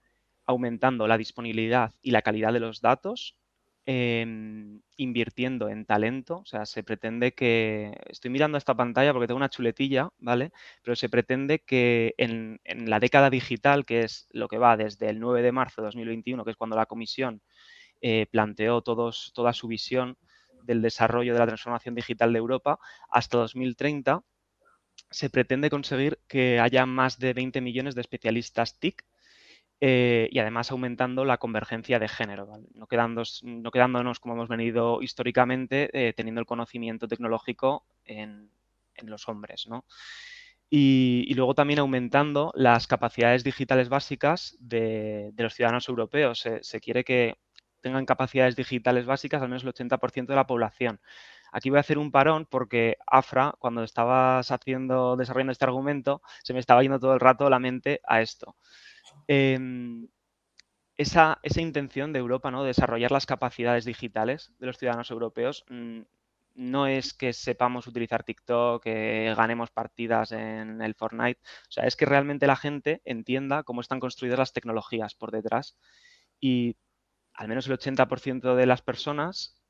aumentando la disponibilidad y la calidad de los datos, Invirtiendo en talento. O sea, se pretende que. Estoy mirando esta pantalla porque tengo una chuletilla, ¿vale? Pero se pretende que en, la década digital, que es lo que va desde el 9 de marzo de 2021, que es cuando la Comisión eh, planteó toda su visión del desarrollo de la transformación digital de Europa, hasta 2030 se pretende conseguir que haya más de 20 millones de especialistas TIC eh, y además aumentando la convergencia de género, no, no, quedándonos como hemos venido históricamente eh, teniendo el conocimiento tecnológico en, los hombres. Y, luego también aumentando las capacidades digitales básicas de, los ciudadanos europeos. Se, quiere que tengan capacidades digitales básicas al menos el 80% de la población. Aquí voy a hacer un parón porque Afra, cuando estabas haciendo, desarrollando este argumento, se me estaba yendo todo el rato la mente a esto. Em, esa, intención de Europa, ¿no? De desarrollar las capacidades digitales de los ciudadanos europeos, mm, no es que sepamos utilizar TikTok, que ganemos partidas en el Fortnite, o sea, es que realmente la gente entienda cómo están construidas las tecnologías por detrás y al menos el 80% de las personas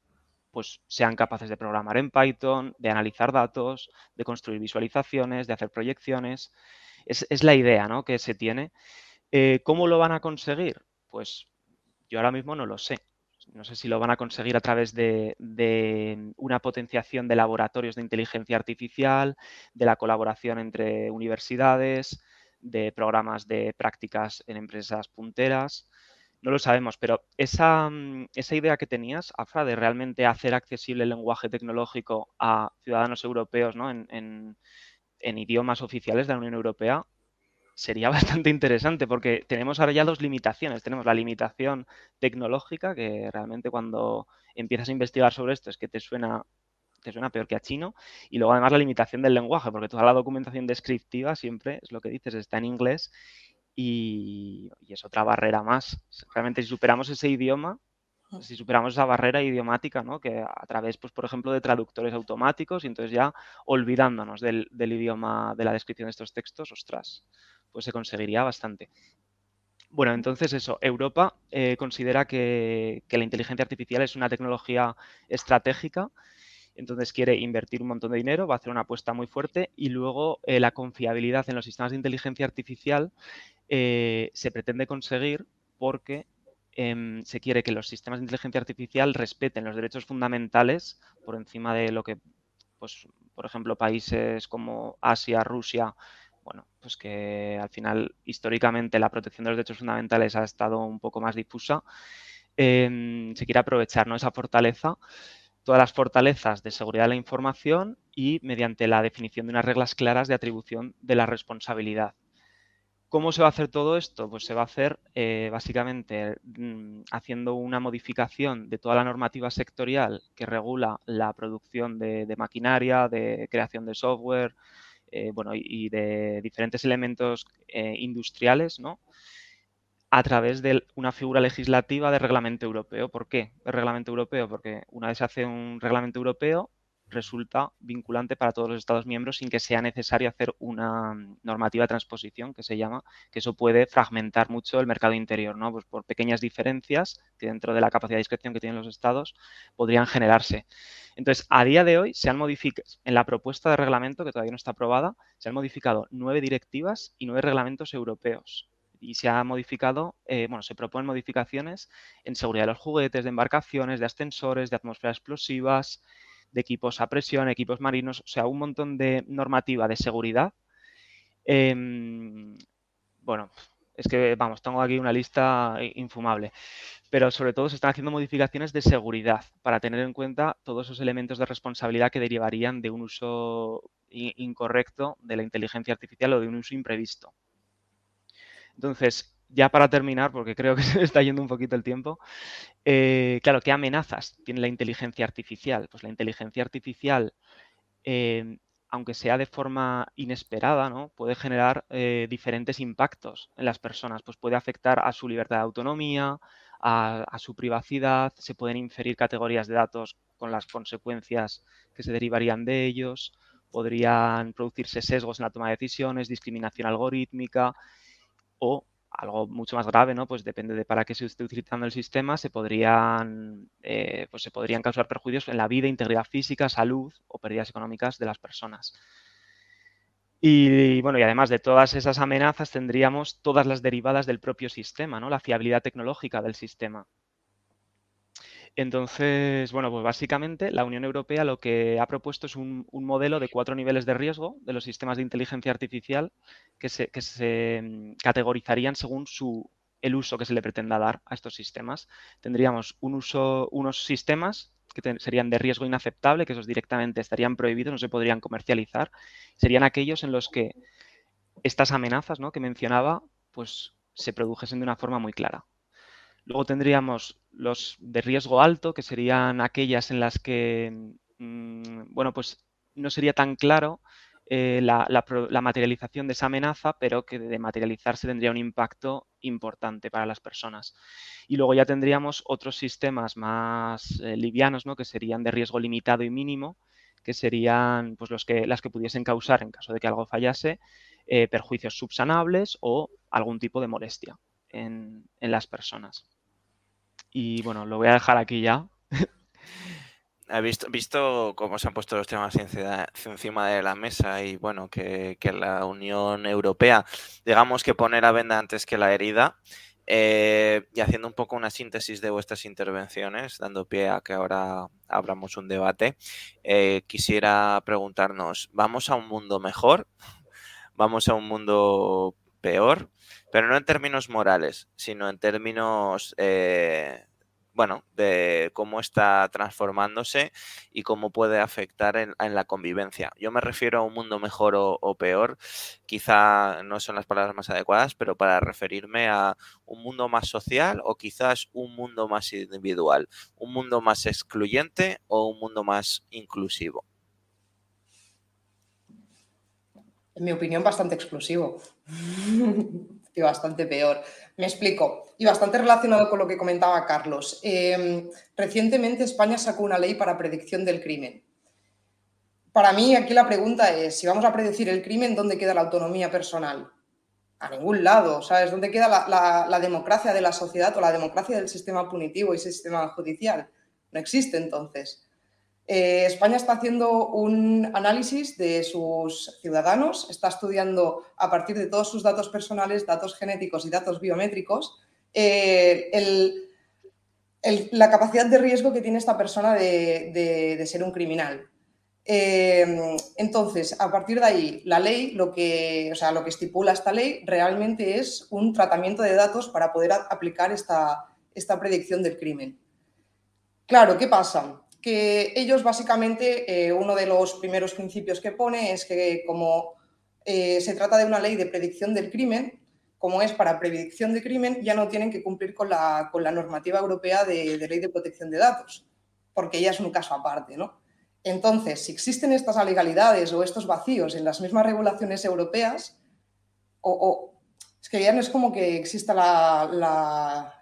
pues sean capaces de programar en Python, de analizar datos, de construir visualizaciones, de hacer proyecciones. Es, la idea ¿no? que se tiene. Eh, ¿Cómo lo van a conseguir? Pues yo ahora mismo no lo sé. No sé si lo van a conseguir a través de, una potenciación de laboratorios de inteligencia artificial, de la colaboración entre universidades, de programas de prácticas en empresas punteras. No lo sabemos, pero esa, idea que tenías, Afra, de realmente hacer accesible el lenguaje tecnológico a ciudadanos europeos en idiomas oficiales de la Unión Europea, sería (laughs) bastante interesante porque tenemos ahora ya dos limitaciones. Tenemos la limitación tecnológica, que realmente cuando empiezas a investigar sobre esto es que te suena, te suena peor que a chino. Y luego además la limitación del lenguaje, porque toda la documentación descriptiva siempre es lo que dices, está en inglés y, es otra barrera más. Realmente si superamos ese idioma, si superamos esa barrera idiomática, ¿no? que a través, pues, por ejemplo, de traductores automáticos y entonces ya olvidándonos del, del idioma de la descripción de estos textos, ostras, pues se conseguiría bastante. Bueno, entonces eso, Europa eh, considera que, la inteligencia artificial es una tecnología estratégica, entonces quiere invertir un montón de dinero, va a hacer una apuesta muy fuerte y luego eh, la confiabilidad en los sistemas de inteligencia artificial eh, se pretende conseguir porque em, se quiere que los sistemas de inteligencia artificial respeten los derechos fundamentales por encima de lo que, pues, por ejemplo, países como Asia, Rusia, bueno, pues que al final históricamente la protección de los derechos fundamentales ha estado un poco más difusa, em, se quiere aprovechar esa fortaleza, todas las fortalezas de seguridad de la información y mediante la definición de unas reglas claras de atribución de la responsabilidad. ¿Cómo se va a hacer todo esto? Pues se va a hacer eh, básicamente mm, haciendo una modificación de toda la normativa sectorial que regula la producción de maquinaria, de creación de software, eh, bueno, y de diferentes elementos eh, industriales, ¿no? a través de una figura legislativa de reglamento europeo. ¿Por qué el reglamento europeo? Porque una vez se hace un reglamento europeo, resulta vinculante para todos los Estados miembros sin que sea necesario hacer una normativa de transposición, que se llama, que eso puede fragmentar mucho el mercado interior, ¿no? Pues por pequeñas diferencias que dentro de la capacidad de discreción que tienen los Estados podrían generarse. Entonces, a día de hoy se han modificado, en la propuesta de reglamento, que todavía no está aprobada, se han modificado nueve directivas y nueve reglamentos europeos y se ha modificado, eh, bueno, se proponen modificaciones en seguridad de los juguetes, de embarcaciones, de ascensores, de atmósferas explosivas, de equipos a presión, equipos marinos, o sea, un montón de normativa de seguridad. Em, bueno, es que, vamos, tengo aquí una lista infumable, pero sobre todo se están haciendo modificaciones de seguridad para tener en cuenta todos esos elementos de responsabilidad que derivarían de un uso incorrecto de la inteligencia artificial o de un uso imprevisto. Entonces, ya para terminar, porque creo que (laughs) se está yendo un poquito el tiempo, eh, claro, ¿qué amenazas tiene la inteligencia artificial? Pues la inteligencia artificial, eh, aunque sea de forma inesperada, ¿no? puede generar eh, diferentes impactos en las personas. Pues puede afectar a su libertad de autonomía, a, a su privacidad, se pueden inferir categorías de datos con las consecuencias que se derivarían de ellos, podrían producirse sesgos en la toma de decisiones, discriminación algorítmica o algo mucho más grave, ¿no? Pues depende de para qué se esté utilizando el sistema, se podrían, eh, pues se podrían causar perjuicios en la vida, integridad física, salud o pérdidas económicas de las personas. Y bueno, y además de todas esas amenazas tendríamos todas las derivadas del propio sistema, ¿no? La fiabilidad tecnológica del sistema. Entonces, bueno, pues básicamente la Unión Europea lo que ha propuesto es un, modelo de cuatro niveles de riesgo de los sistemas de inteligencia artificial que se, mm, categorizarían según su, el uso que se le pretenda dar a estos sistemas. Tendríamos un uso, unos sistemas que serían de riesgo inaceptable, que esos directamente estarían prohibidos, no se podrían comercializar. Serían aquellos en los que estas amenazas ¿no? que mencionaba pues, se produjesen de una forma muy clara. Luego tendríamos los de riesgo alto, que serían aquellas en las que, mm, bueno, pues no sería tan claro eh, la, materialización de esa amenaza, pero que de materializarse tendría un impacto importante para las personas. Y luego ya tendríamos otros sistemas más eh, livianos, ¿no? que serían de riesgo limitado y mínimo, que serían pues, los que, las que pudiesen causar, en caso de que algo fallase, eh, perjuicios subsanables o algún tipo de molestia en, en las personas. Y bueno, lo voy a dejar aquí ya. He visto, cómo se han puesto los temas encima de la mesa y bueno, que, la Unión Europea, digamos que poner a venda antes que la herida. Eh, y haciendo un poco una síntesis de vuestras intervenciones, dando pie a que ahora abramos un debate, eh, quisiera preguntarnos, ¿vamos a un mundo mejor? (laughs) ¿Vamos a un mundo peor? Pero no en términos morales, sino en términos eh, bueno, de cómo está transformándose y cómo puede afectar en, la convivencia. Yo me refiero a un mundo mejor o, peor, quizá no son las palabras más adecuadas, pero para referirme a un mundo más social o quizás un mundo más individual, un mundo más excluyente o un mundo más inclusivo. En mi opinión, bastante exclusivo. (laughs) y bastante peor. Me explico. Y bastante relacionado con lo que comentaba Carlos. Em, recientemente España sacó una ley para predicción del crimen. Para mí aquí la pregunta es, si vamos a predecir el crimen, ¿dónde queda la autonomía personal? A ningún lado, ¿sabes? ¿Dónde queda la, democracia de la sociedad o la democracia del sistema punitivo y sistema judicial? No existe entonces. Eh, España está haciendo un análisis de sus ciudadanos, está estudiando a partir de todos sus datos personales, datos genéticos y datos biométricos, eh, la capacidad de riesgo que tiene esta persona de, ser un criminal. Eh, entonces, a partir de ahí, la ley, lo que, o sea, lo que estipula esta ley realmente es un tratamiento de datos para poder aplicar esta, esta predicción del crimen. Claro, ¿qué pasa? Que ellos básicamente, eh, uno de los primeros principios que pone es que como eh, se trata de una ley de predicción del crimen, como es para predicción de crimen, ya no tienen que cumplir con la, con la normativa europea de, ley de protección de datos, porque ya es un caso aparte, ¿no? Entonces, si existen estas alegalidades o estos vacíos en las mismas regulaciones europeas, o, que ya no es como que exista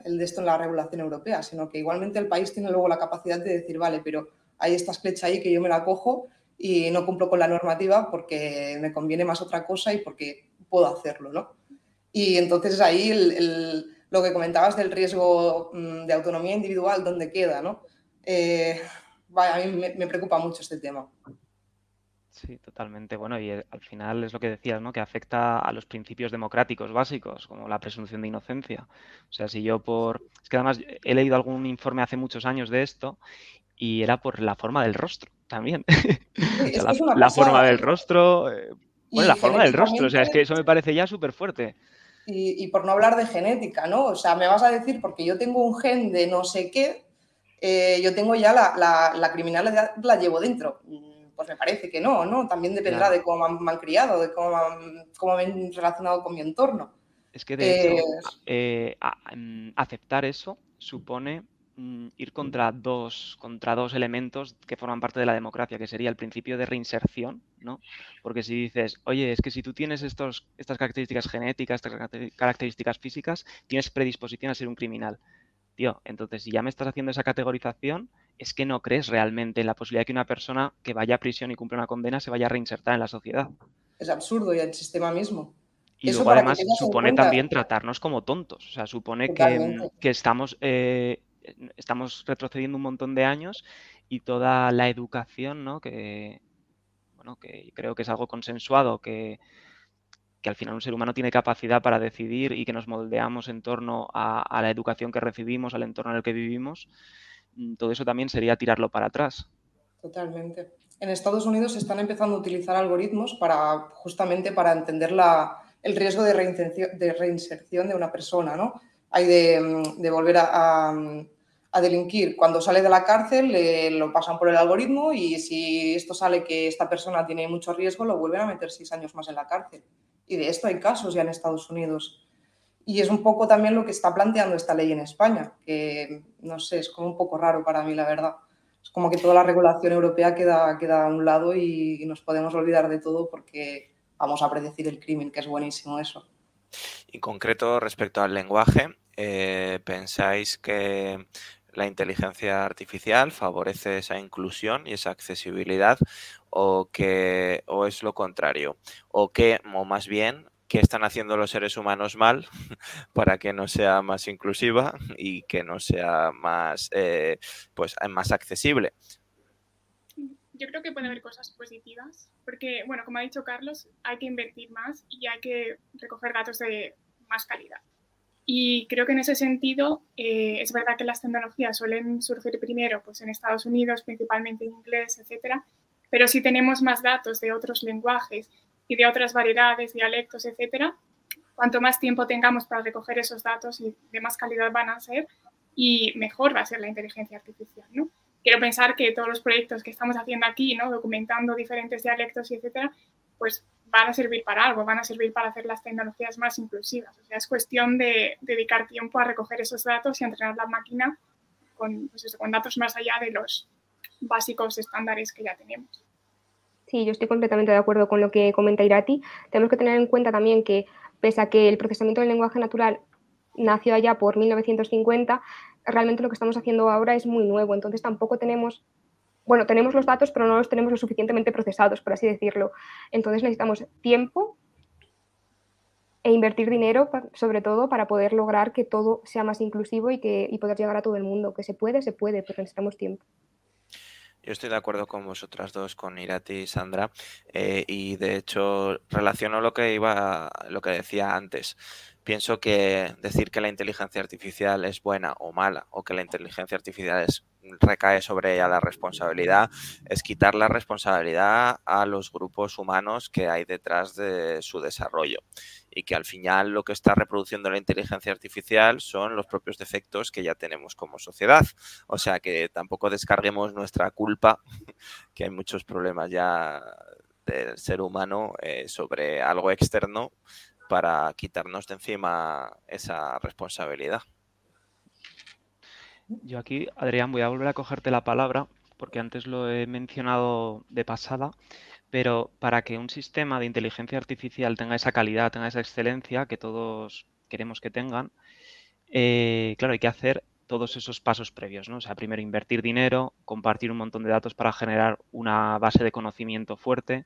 el de esto en la regulación europea, sino que igualmente el país tiene luego la capacidad de decir, vale, pero hay esta esclecha ahí que yo me la cojo y no cumplo con la normativa porque me conviene más otra cosa y porque puedo hacerlo, ¿no? Y entonces ahí lo que comentabas del riesgo mm, de autonomía individual, ¿dónde queda, no? Eh, a mí me preocupa mucho este tema. Sí, totalmente. Bueno, y eh, al final es lo que decías, ¿no? Que afecta a los principios democráticos básicos, como la presunción de inocencia. O sea, si yo por... Es que además he leído algún informe hace muchos años de esto y era por la forma del rostro también. (laughs) la, forma del rostro... Eh, bueno, la forma del rostro, o sea, es que eso me parece ya súper fuerte. Y, por no hablar de genética, ¿no? O sea, me vas a decir, porque yo tengo un gen de no sé qué, eh, yo tengo ya la, la, la criminalidad, la llevo dentro pues me parece que no, ¿no? También dependerá de cómo me han, criado, de cómo, cómo me han relacionado con mi entorno. Es que de hecho, eh, mm, aceptar eso supone mm, ir contra dos, contra dos elementos que forman parte de la democracia, que sería el principio de reinserción, ¿no? Porque si dices, oye, es que si tú tienes estos, estas características genéticas, estas características físicas, tienes predisposición a ser un criminal. Tío, entonces si ya me estás haciendo esa categorización, es que no crees realmente en la posibilidad de que una persona que vaya a prisión y cumpla una condena se vaya a reinsertar en la sociedad. Es absurdo y el sistema mismo. Y luego además supone también tratarnos como tontos. O sea, supone que, estamos, eh, estamos retrocediendo un montón de años y toda la educación, ¿no? Que, bueno, que creo que es algo consensuado, que, que al final un ser humano tiene capacidad para decidir y que nos moldeamos en torno a, a la educación que recibimos, al entorno en el que vivimos, todo eso también sería tirarlo para atrás. Totalmente. En Estados Unidos se están empezando a utilizar algoritmos para justamente para entender la, el riesgo de reinserción, de una persona, ¿no? Hay de, mm, volver a, delinquir. Cuando sale de la cárcel lo pasan por el algoritmo y si esto sale que esta persona tiene mucho riesgo, lo vuelven a meter seis años más en la cárcel. Y de esto hay casos ya en Estados Unidos. Y es un poco también lo que está planteando esta ley en España, que no sé, es como un poco raro para mí, la verdad. es como que toda la regulación europea queda, queda a un lado y, nos podemos olvidar de todo porque vamos a predecir el crimen, que es buenísimo eso. Y concreto respecto al lenguaje, eh, ¿pensáis que la inteligencia artificial favorece esa inclusión y esa accesibilidad o que o es lo contrario o que o más bien qué están haciendo los seres humanos mal (laughs) para que no sea más inclusiva y que no sea más eh, pues más accesible yo creo que puede haber cosas positivas, porque, bueno, como ha dicho Carlos, hay que invertir más y hay que recoger datos de más calidad. Y creo que en ese sentido eh, es verdad que las tecnologías suelen surgir primero pues en Estados Unidos, principalmente en inglés, etcétera, pero si tenemos más datos de otros lenguajes y de otras variedades, dialectos, etcétera, cuanto más tiempo tengamos para recoger esos datos y de más calidad van a ser y mejor va a ser la inteligencia artificial, ¿no? Quiero pensar que todos los proyectos que estamos haciendo aquí, ¿no? documentando diferentes dialectos y etcétera, pues van a servir para algo, van a servir para hacer las tecnologías más inclusivas. O sea, es cuestión de dedicar tiempo a recoger esos datos y a entrenar la máquina con, pues con datos más allá de los básicos estándares que ya tenemos. Sí, yo estoy completamente de acuerdo con lo que comenta Irati. Tenemos que tener en cuenta también que, pese a que el procesamiento del lenguaje natural nació allá por 1950, realmente lo que estamos haciendo ahora es muy nuevo, entonces tampoco tenemos bueno, tenemos los datos, pero no los tenemos lo suficientemente procesados, por así decirlo. Entonces necesitamos tiempo e invertir dinero, sobre todo, para poder lograr que todo sea más inclusivo y, que, y poder llegar a todo el mundo. Que se puede, se puede, pero necesitamos tiempo. Yo estoy de acuerdo con vosotras dos, con Irati y Sandra, eh, y de hecho relaciono lo que iba, lo que decía antes. Pienso que decir que la inteligencia artificial es buena o mala, o que la inteligencia artificial es recae sobre ella la responsabilidad, es quitar la responsabilidad a los grupos humanos que hay detrás de su desarrollo y que al final lo que está reproduciendo la inteligencia artificial son los propios defectos que ya tenemos como sociedad. O sea que tampoco descarguemos nuestra culpa, (laughs) que hay muchos problemas ya del ser humano eh, sobre algo externo para quitarnos de encima esa responsabilidad. Yo aquí, Adrián, voy a volver a cogerte la palabra porque antes lo he mencionado de pasada, pero para que un sistema de inteligencia artificial tenga esa calidad, tenga esa excelencia que todos queremos que tengan, eh, claro, hay que hacer todos esos pasos previos, ¿no? O sea, primero invertir dinero, compartir un montón de datos para generar una base de conocimiento fuerte,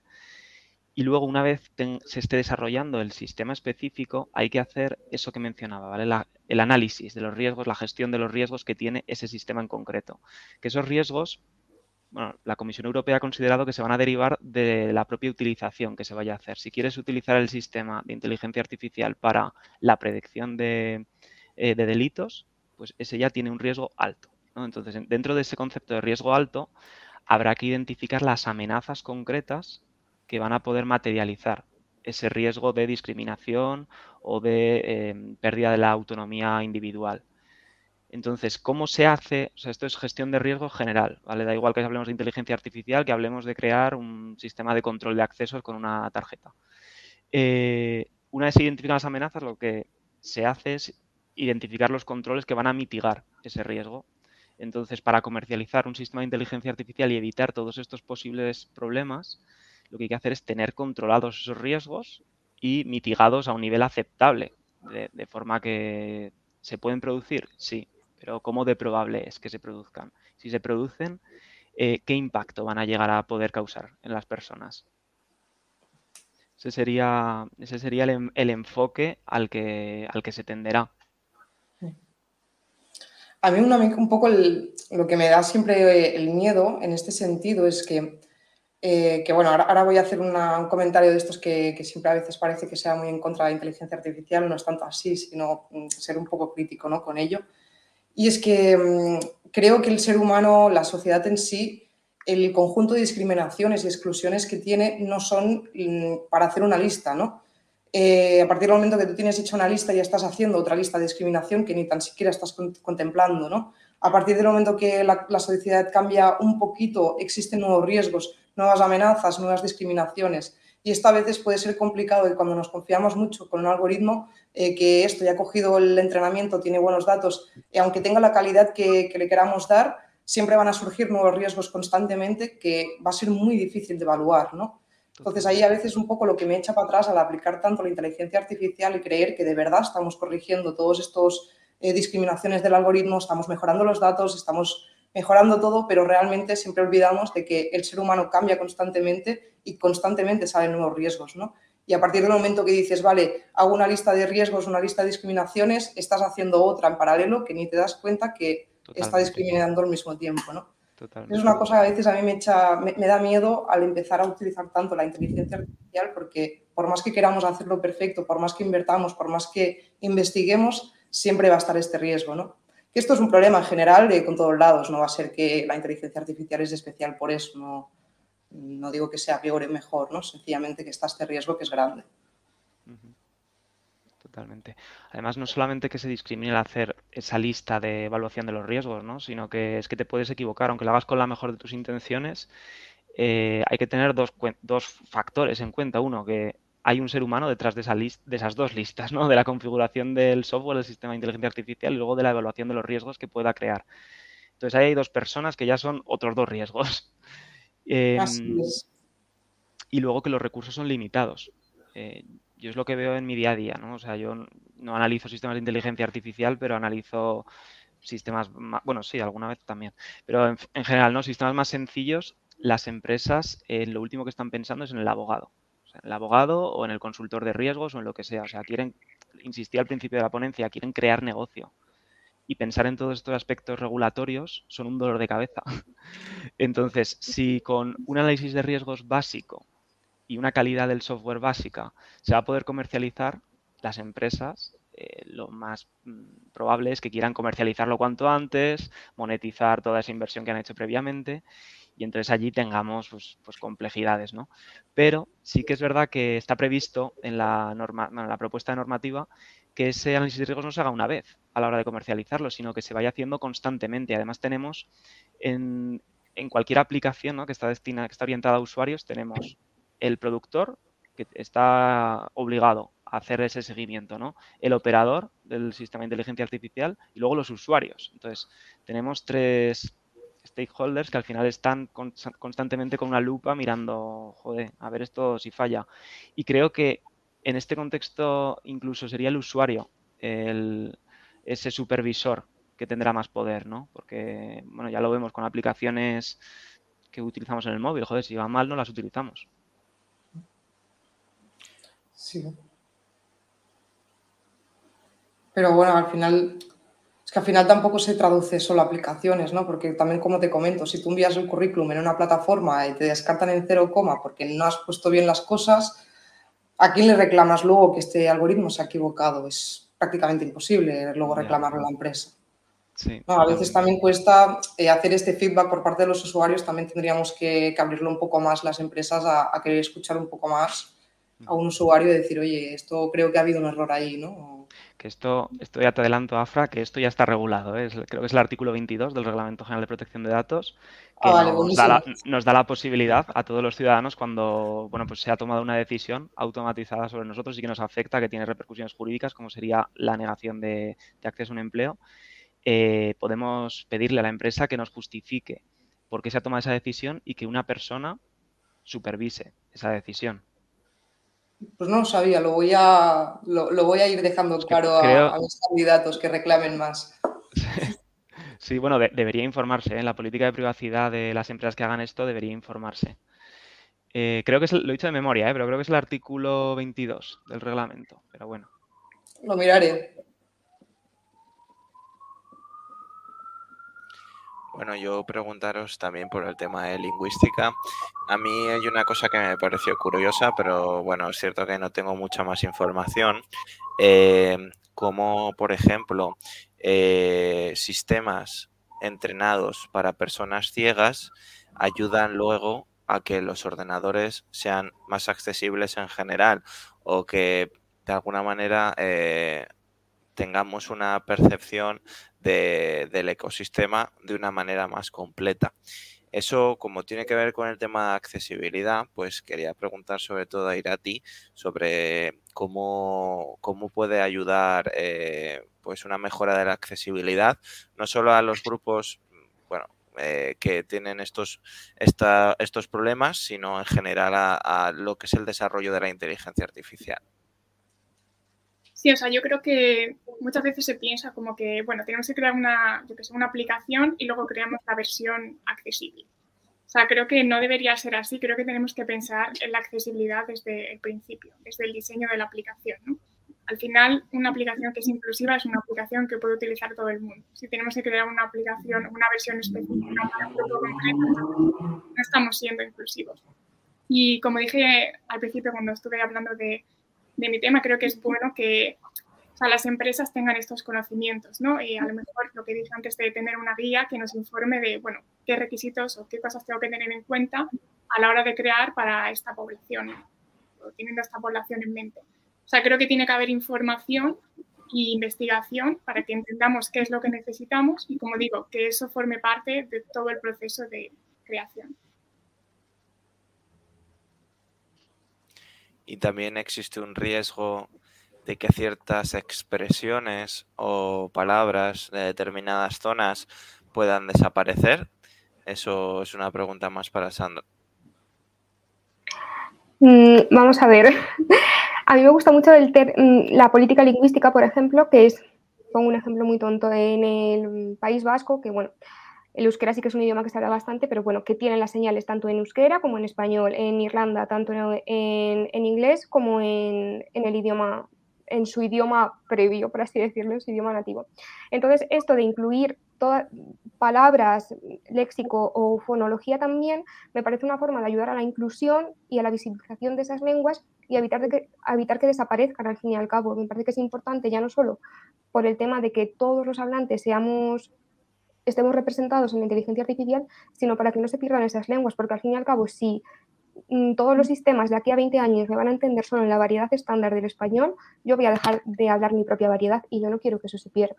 y luego, una vez se esté desarrollando el sistema específico, hay que hacer eso que mencionaba, ¿vale? el análisis de los riesgos, la gestión de los riesgos que tiene ese sistema en concreto. Que esos riesgos, bueno, la Comisión Europea ha considerado que se van a derivar de la propia utilización que se vaya a hacer. Si quieres utilizar el sistema de inteligencia artificial para la predicción de, eh, delitos, pues ese ya tiene un riesgo alto. Entonces, dentro de ese concepto de riesgo alto, habrá que identificar las amenazas concretas que van a poder materializar ese riesgo de discriminación o de em, pérdida de la autonomía individual. Entonces, ¿cómo se hace? O sea, esto es gestión de riesgo general, ¿vale? Da igual que hablemos de inteligencia artificial, que hablemos de crear un sistema de control de accesos con una tarjeta. Eh, una vez se identifican las amenazas, lo que se hace es identificar los controles que van a mitigar ese riesgo. Entonces, para comercializar un sistema de inteligencia artificial y evitar todos estos posibles problemas, lo que hay que hacer es tener controlados esos riesgos y mitigados a un nivel aceptable, de, forma que se pueden producir, sí, pero ¿cómo de probable es que se produzcan? Si se producen, eh, ¿qué impacto van a llegar a poder causar en las personas? Ese sería, ese sería el, enfoque al que, al que se tenderá. A mí un poco lo que me da siempre el miedo en este sentido es que eh, que bueno, ahora, voy a hacer un comentario de estos que, siempre a veces parece que sea muy en contra de la inteligencia artificial, no es tanto así, sino mm, ser un poco crítico ¿no? con ello. Y es que mm, creo que el ser humano, la sociedad en sí, el conjunto de discriminaciones y exclusiones que tiene no son mm, para hacer una lista, ¿no? Eh, a partir del momento que tú tienes hecho una lista, ya estás haciendo otra lista de discriminación que ni tan siquiera estás contemplando, ¿no? A partir del momento que la sociedad cambia un poquito, existen nuevos riesgos, nuevas amenazas, nuevas discriminaciones. Y esto a veces puede ser complicado y cuando nos confiamos mucho con un algoritmo, eh, que esto ya ha cogido el entrenamiento, tiene buenos datos, y aunque tenga la calidad que, le queramos dar, siempre van a surgir nuevos riesgos constantemente que va a ser muy difícil de evaluar, ¿no? Entonces ahí a veces un poco lo que me echa para atrás al aplicar tanto la inteligencia artificial y creer que de verdad estamos corrigiendo todos estos eh, discriminaciones del algoritmo, estamos mejorando los datos, estamos mejorando todo, pero realmente siempre olvidamos de que el ser humano cambia constantemente y constantemente salen nuevos riesgos, ¿no? Y a partir del momento que dices, vale, hago una lista de riesgos, una lista de discriminaciones, estás haciendo otra en paralelo que ni te das cuenta que está discriminando al mismo tiempo, ¿no? Es una cosa que a veces a mí me, echa, me, da miedo al empezar a utilizar tanto la inteligencia artificial porque por más que queramos hacerlo perfecto, por más que invertamos, por más que investiguemos, siempre va a estar este riesgo, ¿no? Que esto es un problema en general con todos lados, no va a ser que la inteligencia artificial es especial por eso, no, no digo que sea peor o mejor, ¿no? Sencillamente que está este riesgo que es grande. Totalmente. Además, no solamente que se discrimine al hacer esa lista de evaluación de los riesgos, ¿no? sino que es que te puedes equivocar, aunque lo hagas con la mejor de tus intenciones, eh, hay que tener dos, dos, factores en cuenta. Uno, que hay un ser humano detrás de, esa de esas dos listas, ¿no? de la configuración del software del sistema de inteligencia artificial y luego de la evaluación de los riesgos que pueda crear. Entonces, ahí hay dos personas que ya son otros dos riesgos. (laughs) Em, y luego que los recursos son limitados. Eh, yo es lo que veo en mi día a día, ¿no? O sea, yo no analizo sistemas de inteligencia artificial, pero analizo sistemas, bueno, sí, alguna vez también, pero en, general, ¿no? Sistemas más sencillos, las empresas, eh, lo último que están pensando es en el abogado. El abogado o en el consultor de riesgos o en lo que sea. O sea, quieren, insistí al principio de la ponencia, quieren crear negocio. Y pensar en todos estos aspectos regulatorios son un dolor de cabeza. (laughs) Entonces, si con un análisis de riesgos básico y una calidad del software básica se va a poder comercializar, las empresas eh, lo más mm, probable es que quieran comercializarlo cuanto antes, monetizar toda esa inversión que han hecho previamente y entonces allí tengamos pues, pues complejidades, ¿no? Pero sí que es verdad que está previsto en la, norma, la propuesta de normativa que ese análisis de riesgos no se haga una vez a la hora de comercializarlo, sino que se vaya haciendo constantemente. Además tenemos en, en cualquier aplicación ¿no? que está destinada, que está orientada a usuarios, tenemos el productor, que está obligado a hacer ese seguimiento, ¿no? El operador del sistema de inteligencia artificial y luego los usuarios. Entonces, tenemos tres stakeholders que al final están constantemente con una lupa mirando, joder, a ver esto si falla. Y creo que en este contexto incluso sería el usuario, el, ese supervisor que tendrá más poder, ¿no? Porque, bueno, ya lo vemos con aplicaciones que utilizamos en el móvil, joder, si va mal no las utilizamos. Sí. Pero bueno, al final, que al final tampoco se traduce solo a aplicaciones, ¿no? Porque también, como te comento, si tú envías el currículum en una plataforma y te descartan en cero coma porque no has puesto bien las cosas, ¿a quién le reclamas luego que este algoritmo se ha equivocado? Es prácticamente imposible luego reclamarlo a la empresa. Sí, a veces también cuesta eh, hacer este feedback por parte de los usuarios, también tendríamos que, abrirlo un poco más las empresas a, a querer escuchar un poco más a un usuario y decir, oye, esto creo que ha habido un error ahí, ¿no? Que esto, esto ya te adelanto, Afra, que esto ya está regulado. ¿eh? creo que es el artículo 22 del Reglamento General de Protección de Datos, que ah, nos, da la, nos, da la, posibilidad a todos los ciudadanos cuando bueno, pues se ha tomado una decisión automatizada sobre nosotros y que nos afecta, que tiene repercusiones jurídicas, como sería la negación de, acceso a un empleo, eh, podemos pedirle a la empresa que nos justifique por qué se ha tomado esa decisión y que una persona supervise esa decisión. Pues no lo sabía, lo voy a, lo, voy a ir dejando claro a, los candidatos que reclamen más. (laughs) Sí, bueno, debería informarse. En ¿eh? la política de privacidad de las empresas que hagan esto debería informarse. Eh, creo que es, lo he dicho de memoria, ¿eh? pero creo que es el artículo 22 del reglamento. Pero bueno. Lo miraré. Bueno, yo preguntaros también por el tema de lingüística. A mí hay una cosa que me pareció curiosa, pero bueno, es cierto que no tengo mucha más información. Eh, como, por ejemplo, eh, sistemas entrenados para personas ciegas ayudan luego a que los ordenadores sean más accesibles en general o que de alguna manera eh, tengamos una percepción del ecosistema de una manera más completa. Eso, como tiene que ver con el tema de accesibilidad, pues quería preguntar sobre todo a Irati sobre cómo, cómo puede ayudar eh, pues una mejora de la accesibilidad, no solo a los grupos, bueno, eh, que tienen estos, estos problemas, sino en general a, lo que es el desarrollo de la inteligencia artificial. Sí, o sea, yo creo que muchas veces se piensa como que, bueno, tenemos que crear una, yo que sé, una aplicación y luego creamos la versión accesible. O sea, creo que no debería ser así. Creo que tenemos que pensar en la accesibilidad desde el principio, desde el diseño de la aplicación. ¿no? Al final, una aplicación que es inclusiva es una aplicación que puede utilizar todo el mundo. Si tenemos que crear una aplicación, una versión específica no estamos siendo inclusivos. Y como dije al principio cuando estuve hablando de, de mi tema, creo que es bueno que o sea, las empresas tengan estos conocimientos, ¿no? Y a lo mejor lo que dije antes de tener una guía que nos informe de, bueno, qué requisitos o qué cosas tengo que tener en cuenta a la hora de crear para esta población, o teniendo esta población en mente. O sea, creo que tiene que haber información e investigación para que entendamos qué es lo que necesitamos y, como digo, que eso forme parte de todo el proceso de creación. Y también existe un riesgo de que ciertas expresiones o palabras de determinadas zonas puedan desaparecer? Eso es una pregunta más para Sandra. Mm, vamos a ver. (laughs) A mí me gusta mucho el mm, la política lingüística, por ejemplo, que es, pongo un ejemplo muy tonto, en el País Vasco, que bueno, el euskera sí que es un idioma que se habla bastante, pero bueno, que tiene las señales tanto en euskera como en español, en Irlanda, tanto en, inglés como en, en, el idioma en su idioma previo, por así decirlo, en su idioma nativo. Entonces, esto de incluir todas palabras, léxico o fonología también, me parece una forma de ayudar a la inclusión y a la visibilización de esas lenguas y evitar, que, evitar que desaparezcan al fin y al cabo. Me parece que es importante ya no solo por el tema de que todos los hablantes seamos estemos representados en la inteligencia artificial, sino para que no se pierdan esas lenguas, porque al fin y al cabo, si Mm, todos los sistemas de aquí a 20 años me van a entender solo en la variedad estándar del español, yo voy a dejar de hablar mi propia variedad y yo no quiero que eso se pierda.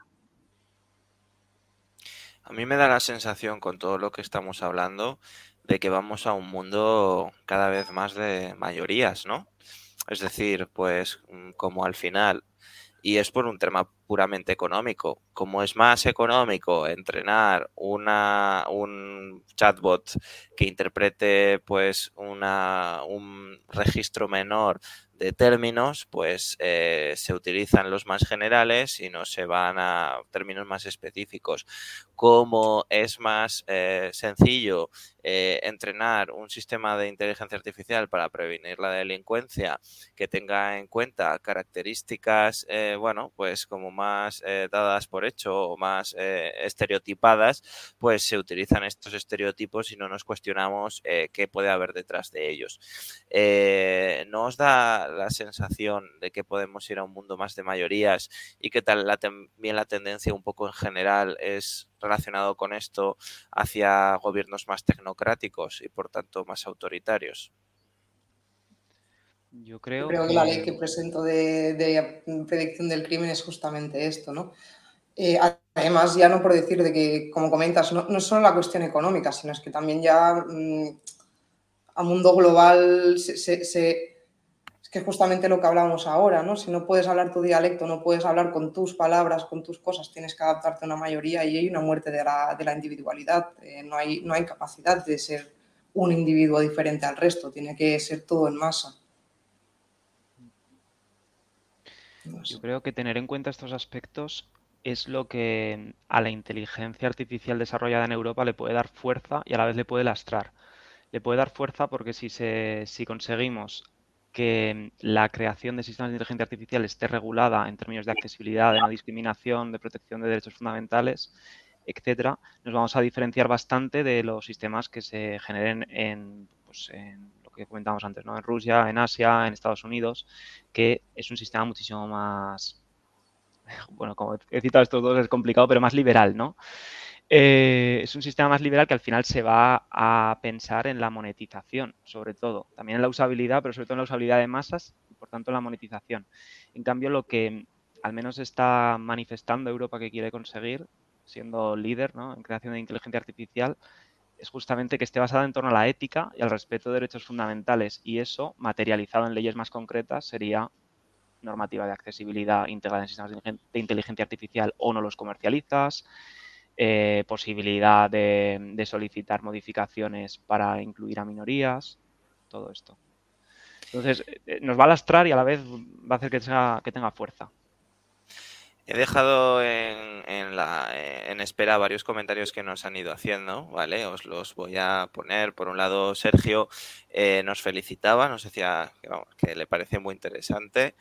A mí me da la sensación con todo lo que estamos hablando de que vamos a un mundo cada vez más de mayorías, ¿no? Es decir, pues mm, como al final y es por un tema puramente económico. Como es más económico entrenar una, un chatbot que interprete pues una, un registro menor de términos, pues eh, se utilizan los más generales y no se van a términos más específicos. Como es más eh, sencillo eh, entrenar un sistema de inteligencia artificial para prevenir la delincuencia que tenga en cuenta características, bueno, pues como más dadas por hecho o más estereotipadas, pues se utilizan estos estereotipos y no nos cuestionamos qué puede haber detrás de ellos. ¿No os da la sensación de que podemos ir a un mundo más de mayorías y que tal también la tendencia un poco en general es relacionado con esto hacia gobiernos más tecnocráticos y por tanto más autoritarios. Yo creo, que... la ley que presento de, predicción del crimen es justamente esto, ¿no? Eh, además, ya no por decir de que, como comentas, no, no, es solo la cuestión económica, sino es que también ya mm, a mundo global se es que justamente lo que hablamos ahora, ¿no? Si no puedes hablar tu dialecto, no puedes hablar con tus palabras, con tus cosas, tienes que adaptarte a una mayoría y hay una muerte de la, individualidad. Eh, no, hay, no hay capacidad de ser un individuo diferente al resto, tiene que ser todo en masa. Yo creo que tener en cuenta estos aspectos es lo que a la inteligencia artificial desarrollada en Europa le puede dar fuerza y a la vez le puede lastrar. Le puede dar fuerza porque si, se, si conseguimos que la creación de sistemas de inteligencia artificial esté regulada en términos de accesibilidad, de no discriminación, de protección de derechos fundamentales, etcétera, nos vamos a diferenciar bastante de los sistemas que se generen en, pues, en que comentábamos antes, ¿no? en Rusia, en Asia, en Estados Unidos, que es un sistema muchísimo más, (laughs) bueno, como he citado estos dos es complicado, pero más liberal, ¿no? Eh, es un sistema más liberal que al final se va a pensar en la monetización, sobre todo. También en la usabilidad, pero sobre todo en la usabilidad de masas por tanto en la monetización. En cambio, lo que al menos está manifestando Europa que quiere conseguir, siendo líder en creación de inteligencia artificial, es justamente que esté basada en torno a la ética y al respeto de derechos fundamentales. Y eso, materializado en leyes más concretas, sería normativa de accesibilidad integrada en sistemas de inteligencia artificial o no los comercializas, eh, posibilidad de, solicitar modificaciones para incluir a minorías, todo esto. Entonces, eh, nos va a lastrar y a la vez va a hacer que, que tenga fuerza. He dejado en, la, en, espera varios comentarios que nos han ido haciendo, ¿vale? Os los voy a poner. Por un lado, Sergio eh, nos felicitaba, nos decía que, le parece muy interesante.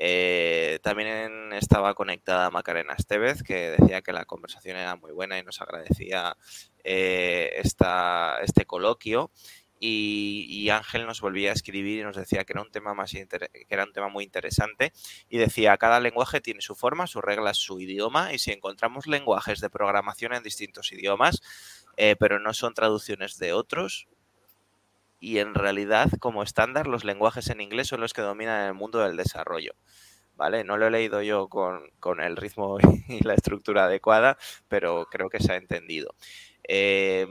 Eh, también estaba conectada Macarena Estevez, que decía que la conversación era muy buena y nos agradecía eh, esta, este coloquio. Y, Ángel nos volvía a escribir y nos decía que era un tema más muy interesante y decía cada lenguaje tiene su forma, sus reglas, su idioma y si encontramos lenguajes de programación en distintos idiomas, eh, pero no son traducciones de otros y en realidad como estándar los lenguajes en inglés son los que dominan el mundo del desarrollo. ¿Vale? No lo he leído yo con, el ritmo (laughs) y la estructura adecuada, pero creo que se ha entendido. Eh,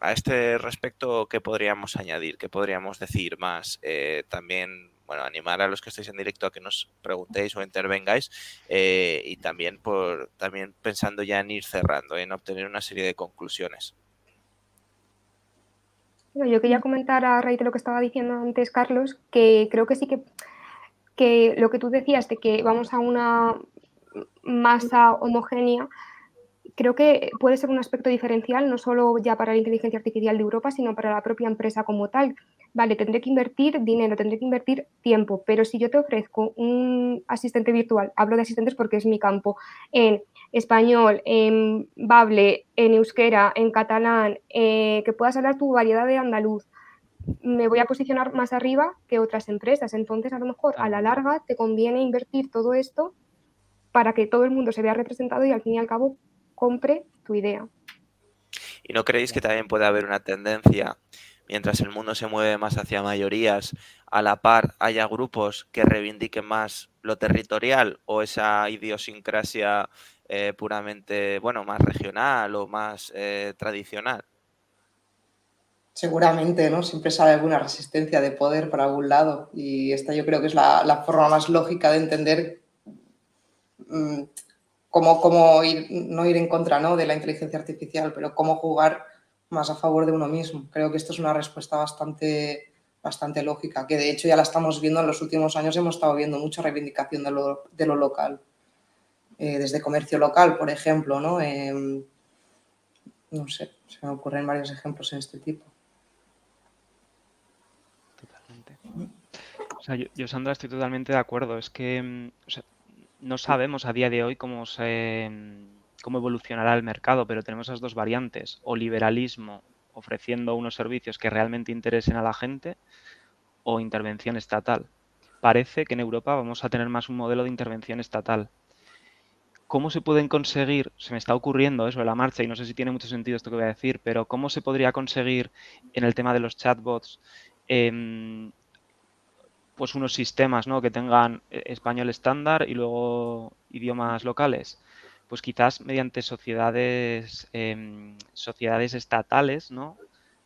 a este respecto, ¿qué podríamos añadir? ¿Qué podríamos decir más? Eh, también, bueno, animar a los que estáis en directo a que nos preguntéis o intervengáis eh, y también, por, también pensando ya en ir cerrando, en obtener una serie de conclusiones. yo quería comentar a raíz de lo que estaba diciendo antes Carlos, que creo que sí que, que lo que tú decías de que vamos a una masa homogénea, creo que puede ser un aspecto diferencial no solo ya para la inteligencia artificial de Europa, sino para la propia empresa como tal. Vale, tendré que invertir dinero, tendré que invertir tiempo, pero si yo te ofrezco un asistente virtual, hablo de asistentes porque es mi campo, en español, en bable, en euskera, en catalán, eh, que puedas hablar tu variedad de andaluz, me voy a posicionar más arriba que otras empresas. Entonces, a lo mejor a la larga te conviene invertir todo esto para que todo el mundo se vea representado y al fin y al cabo compre tu idea. ¿Y no creéis que también puede haber una tendencia, mientras el mundo se mueve más hacia mayorías, a la par haya grupos que reivindiquen más lo territorial o esa idiosincrasia eh, puramente, bueno, más regional o más eh, tradicional? Seguramente, ¿no? Siempre sale alguna resistencia de poder para algún lado y esta yo creo que es la, forma más lógica de entender cómo, ir, no ir en contra ¿no? de la inteligencia artificial, pero cómo jugar más a favor de uno mismo. Creo que esto es una respuesta bastante, bastante lógica, que de hecho ya la estamos viendo en los últimos años, hemos estado viendo mucha reivindicación de lo, de lo local, eh, desde comercio local, por ejemplo, ¿no? Em, no sé, se me ocurren varios ejemplos en este tipo. Totalmente. O sea, yo, Sandra, estoy totalmente de acuerdo. Es que mm, no sabemos a día de hoy cómo, se, cómo evolucionará el mercado, pero tenemos esas dos variantes, o liberalismo ofreciendo unos servicios que realmente interesen a la gente, o intervención estatal. Parece que en Europa vamos a tener más un modelo de intervención estatal. ¿Cómo se pueden conseguir? Se me está ocurriendo eso de la marcha y no sé si tiene mucho sentido esto que voy a decir, pero ¿cómo se podría conseguir en el tema de los chatbots em, pues unos sistemas ¿no? que tengan eh, español estándar y luego idiomas locales. Pues quizás mediante sociedades, em, sociedades estatales ¿no?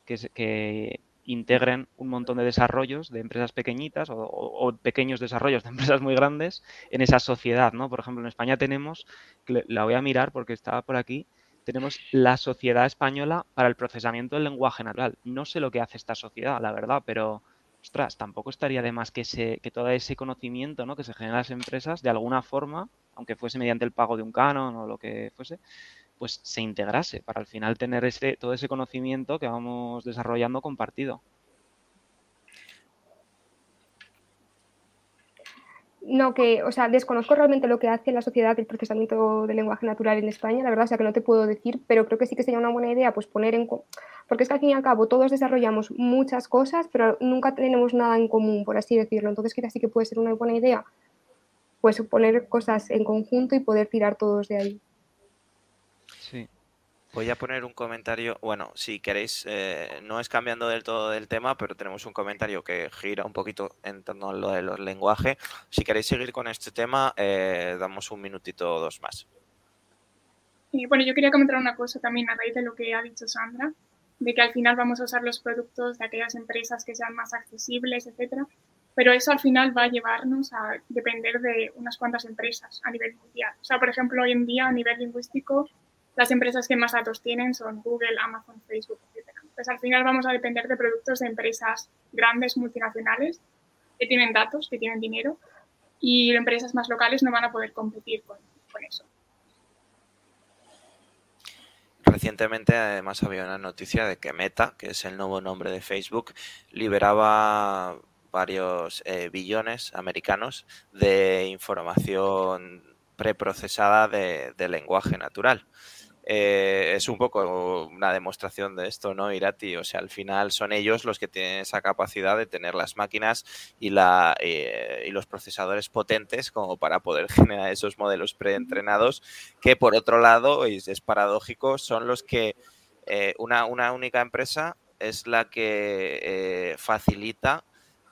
que, que, integren un montón de desarrollos de empresas pequeñitas o, pequeños desarrollos de empresas muy grandes en esa sociedad. ¿no? Por ejemplo, en España tenemos, la voy a mirar porque estaba por aquí, tenemos la Sociedad Española para el Procesamiento del Lenguaje Natural. No sé lo que hace esta sociedad, la verdad, pero ostras, tampoco estaría de más que, que todo ese conocimiento ¿no? que se genera en las empresas, de alguna forma, aunque fuese mediante el pago de un canon o lo que fuese, pues se integrase para al final tener ese, todo ese conocimiento que vamos desarrollando compartido. No, que, o sea, desconozco realmente lo que hace la sociedad del procesamiento del lenguaje natural en España, la verdad, o sea, que no te puedo decir, pero creo que sí que sería una buena idea, pues poner en, porque es que al fin y al cabo todos desarrollamos muchas cosas, pero nunca tenemos nada en común, por así decirlo. Entonces quizás sí que puede ser una buena idea, pues poner cosas en conjunto y poder tirar todos de ahí. Voy a poner un comentario, bueno, si queréis, eh, no es cambiando del todo del tema, pero tenemos un comentario que gira un poquito en torno a lo de los lenguajes. Si queréis seguir con este tema, eh, damos un minutito o dos más. bueno, yo quería comentar una cosa también a raíz de lo que ha dicho Sandra de que al final vamos a usar los productos de aquellas empresas que sean más accesibles, etcétera. Pero eso al final va a llevarnos a depender de unas cuantas empresas a nivel mundial. O sea, por ejemplo, hoy en día a nivel lingüístico las empresas que más datos tienen son Google, Amazon, Facebook, etc. Entonces, al final vamos a depender de productos de empresas grandes, multinacionales, que tienen datos, que tienen dinero, y empresas más locales no van a poder competir con, con eso. Recientemente, además, había una noticia de que Meta, que es el nuevo nombre de Facebook, liberaba varios eh, billones americanos de información preprocesada de, de lenguaje natural. Eh, es un poco una demostración de esto, ¿no, Irati? O sea, al final son ellos los que tienen esa capacidad de tener las máquinas y, la, eh, y los procesadores potentes como para poder (laughs) generar esos modelos preentrenados que, por otro lado, y es paradójico, son los que eh, una, una, única empresa es la que facilita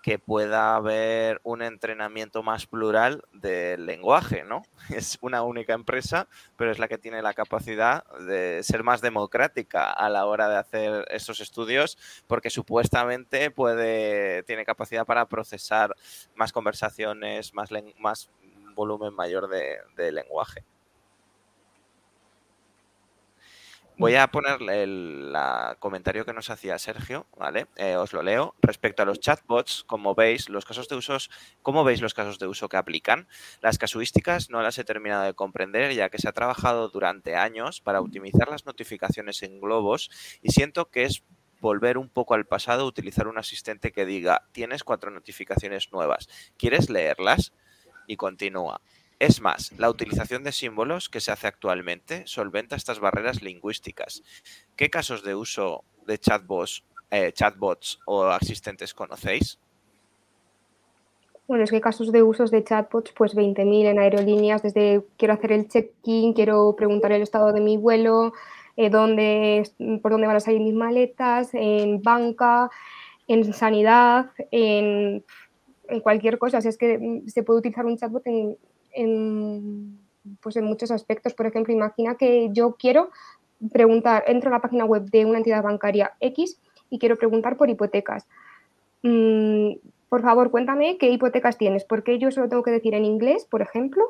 que pueda haber un entrenamiento más plural del lenguaje, ¿no? (laughs) Es una única empresa, pero es la que tiene la capacidad de ser más democrática a la hora de hacer esos estudios, porque supuestamente puede, tiene capacidad para procesar más conversaciones, más, volumen mayor de lenguaje. Voy a poner el comentario que nos hacía Sergio, ¿vale? Eh, os lo leo. Respecto a los chatbots, como veis, los casos de usos, ¿cómo veis los casos de uso que aplican? Las casuísticas no las he terminado de comprender, ya que se ha trabajado durante años para optimizar las notificaciones en globos y siento que es volver un poco al pasado, utilizar un asistente que diga, tienes cuatro notificaciones nuevas, ¿quieres leerlas? Y continúa. Es más, la utilización de símbolos que se hace actualmente solventa estas barreras lingüísticas. ¿Qué casos de uso de chatbots, eh, o asistentes conocéis? Bueno, es que casos de usos de chatbots, pues 20.000 en aerolíneas, desde quiero hacer el check-in, quiero preguntar el estado de mi vuelo, eh, dónde, por dónde van a salir mis maletas, en banca, en sanidad, en, cualquier cosa. es que mm, se puede utilizar un chatbot en, en, pues en muchos aspectos. Por ejemplo, imagina que yo quiero preguntar, entro a la página web de una entidad bancaria X y quiero preguntar por hipotecas. Mm, por favor, cuéntame qué hipotecas tienes, porque yo solo tengo que decir en inglés, por ejemplo,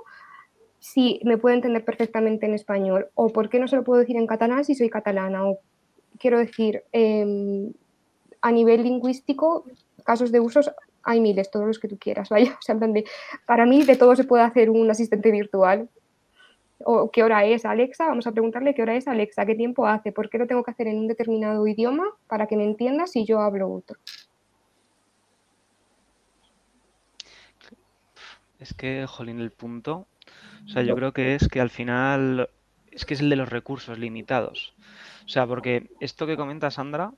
si me puedo entender perfectamente en español, o por qué no se lo puedo decir en catalán si soy catalana, o quiero decir, em, a nivel lingüístico, casos de usos hay miles, todos los que tú quieras, (laughs) vaya. O sea, para mí de todo se puede hacer un asistente virtual. O qué hora es Alexa, vamos a preguntarle qué hora es Alexa, qué tiempo hace, por qué lo tengo que hacer en un determinado idioma para que me entienda si yo hablo otro. Es que, jolín, el punto, o sea, yo creo que es que al final es que es el de los recursos limitados. O sea, porque esto que comenta Sandra,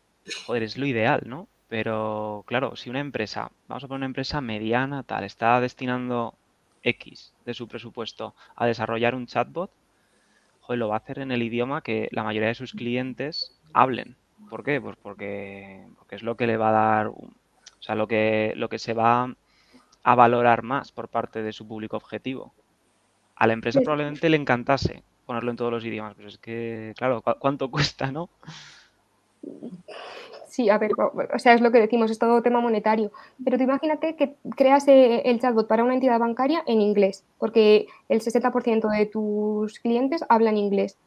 joder, es lo ideal, ¿no? Pero claro, si una empresa, vamos a poner una empresa mediana, tal, está destinando X de su presupuesto a desarrollar un chatbot, joder, lo va a hacer en el idioma que la mayoría de sus clientes hablen. ¿Por qué? Pues porque, porque es lo que le va a dar, o sea, lo que, lo que se va a valorar más por parte de su público objetivo. A la empresa probablemente le encantase ponerlo en todos los idiomas, pero es que, claro, ¿cuánto (laughs) cuesta, no? Sí, a ver, o sea, es lo que decimos, es todo tema monetario. Pero tú imagínate que creas eh, el chatbot para una entidad bancaria en inglés, porque el 60% de tus clientes hablan inglés.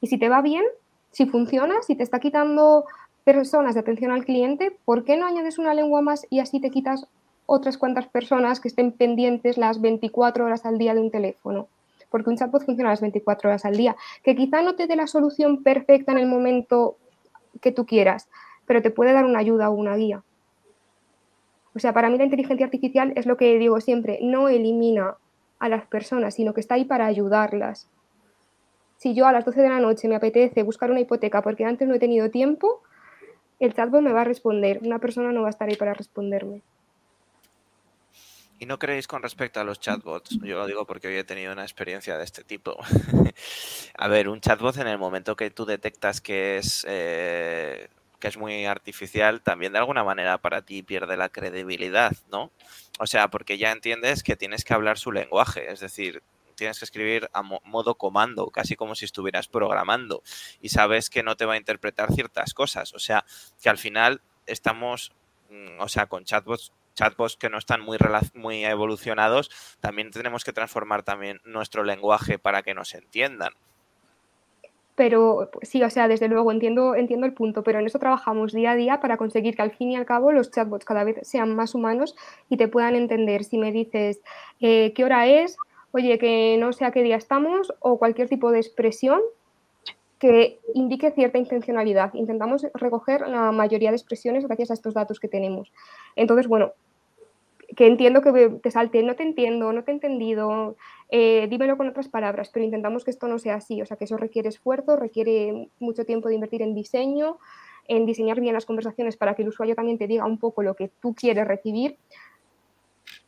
Y si te va bien, si funciona, si te está quitando personas de atención al cliente, ¿por qué no añades una lengua más y así te quitas otras cuantas personas que estén pendientes las 24 horas al día de un teléfono? Porque un chatbot funciona las 24 horas al día. Que quizá no te dé la solución perfecta en el momento que tú quieras, pero te puede dar una ayuda o una guía. O sea, para mí la inteligencia artificial es lo que digo siempre, no elimina a las personas, sino que está ahí para ayudarlas. Si yo a las 12 de la noche me apetece buscar una hipoteca porque antes no he tenido tiempo, el chatbot me va a responder, una persona no va a estar ahí para responderme. ¿Y no creéis con respecto a los chatbots? Yo lo digo porque hoy he tenido una experiencia de este tipo. (laughs) a ver, un chatbot en el momento que tú detectas que es eh, que es muy artificial, también de alguna manera para ti pierde la credibilidad, ¿no? O sea, porque ya entiendes que tienes que hablar su lenguaje, es decir, tienes que escribir a modo comando, casi como si estuvieras programando, y sabes que no te va a interpretar ciertas cosas. O sea, que al final estamos, mm, o sea, con chatbots chatbots que no están muy, muy evolucionados, también tenemos que transformar también nuestro lenguaje para que nos entiendan. Pero pues, sí, o sea, desde luego entiendo, entiendo el punto, pero en eso trabajamos día a día para conseguir que al fin y al cabo los chatbots cada vez sean más humanos y te puedan entender. Si me dices eh, qué hora es, oye, que no sé a qué día estamos o cualquier tipo de expresión que indique cierta intencionalidad. Intentamos recoger la mayoría de expresiones gracias a estos datos que tenemos. Entonces, bueno, que entiendo que te salte, no te entiendo, no te he entendido, eh, dímelo con otras palabras, pero intentamos que esto no sea así, o sea que eso requiere esfuerzo, requiere mucho tiempo de invertir en diseño, en diseñar bien las conversaciones para que el usuario también te diga un poco lo que tú quieres recibir,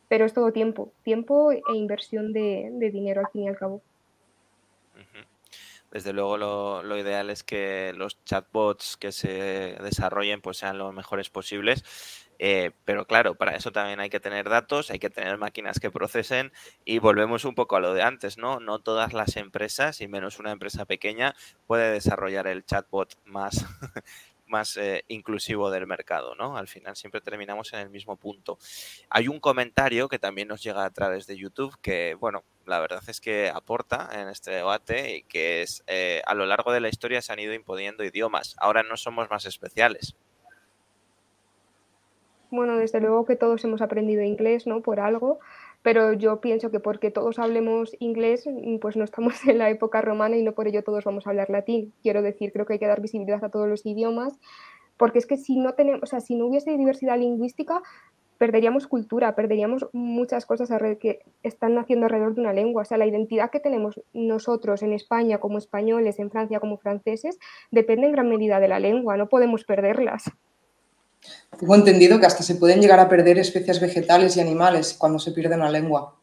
pero es todo tiempo, tiempo e inversión de, dinero al fin y al cabo. Desde luego lo, lo, ideal es que los chatbots que se desarrollen pues sean los mejores posibles eh, pero claro, para eso también hay que tener datos, hay que tener máquinas que procesen y volvemos un poco a lo de antes, ¿no? No todas las empresas, y menos una empresa pequeña, puede desarrollar el chatbot más, (laughs) más eh, inclusivo del mercado, ¿no? Al final siempre terminamos en el mismo punto. Hay un comentario que también nos llega a través de YouTube que, bueno, la verdad es que aporta en este debate y que es, eh, a lo largo de la historia se han ido imponiendo idiomas, ahora no somos más especiales. Bueno, desde luego que todos hemos aprendido inglés, ¿no? Por algo, pero yo pienso que porque todos hablemos inglés, mm, pues no estamos (laughs) en la época romana y no por ello todos vamos a hablar latín. Quiero decir, creo que hay que dar visibilidad a todos los idiomas, porque es que si no tenemos, o sea, si no hubiese diversidad lingüística, perderíamos cultura, perderíamos muchas cosas que están naciendo alrededor de una lengua. O sea, la identidad que tenemos nosotros en España como españoles, en Francia como franceses, depende en gran medida de la lengua, no podemos perderlas. Tengo entendido que hasta se pueden llegar a perder especies vegetales y animales cuando se pierde una lengua,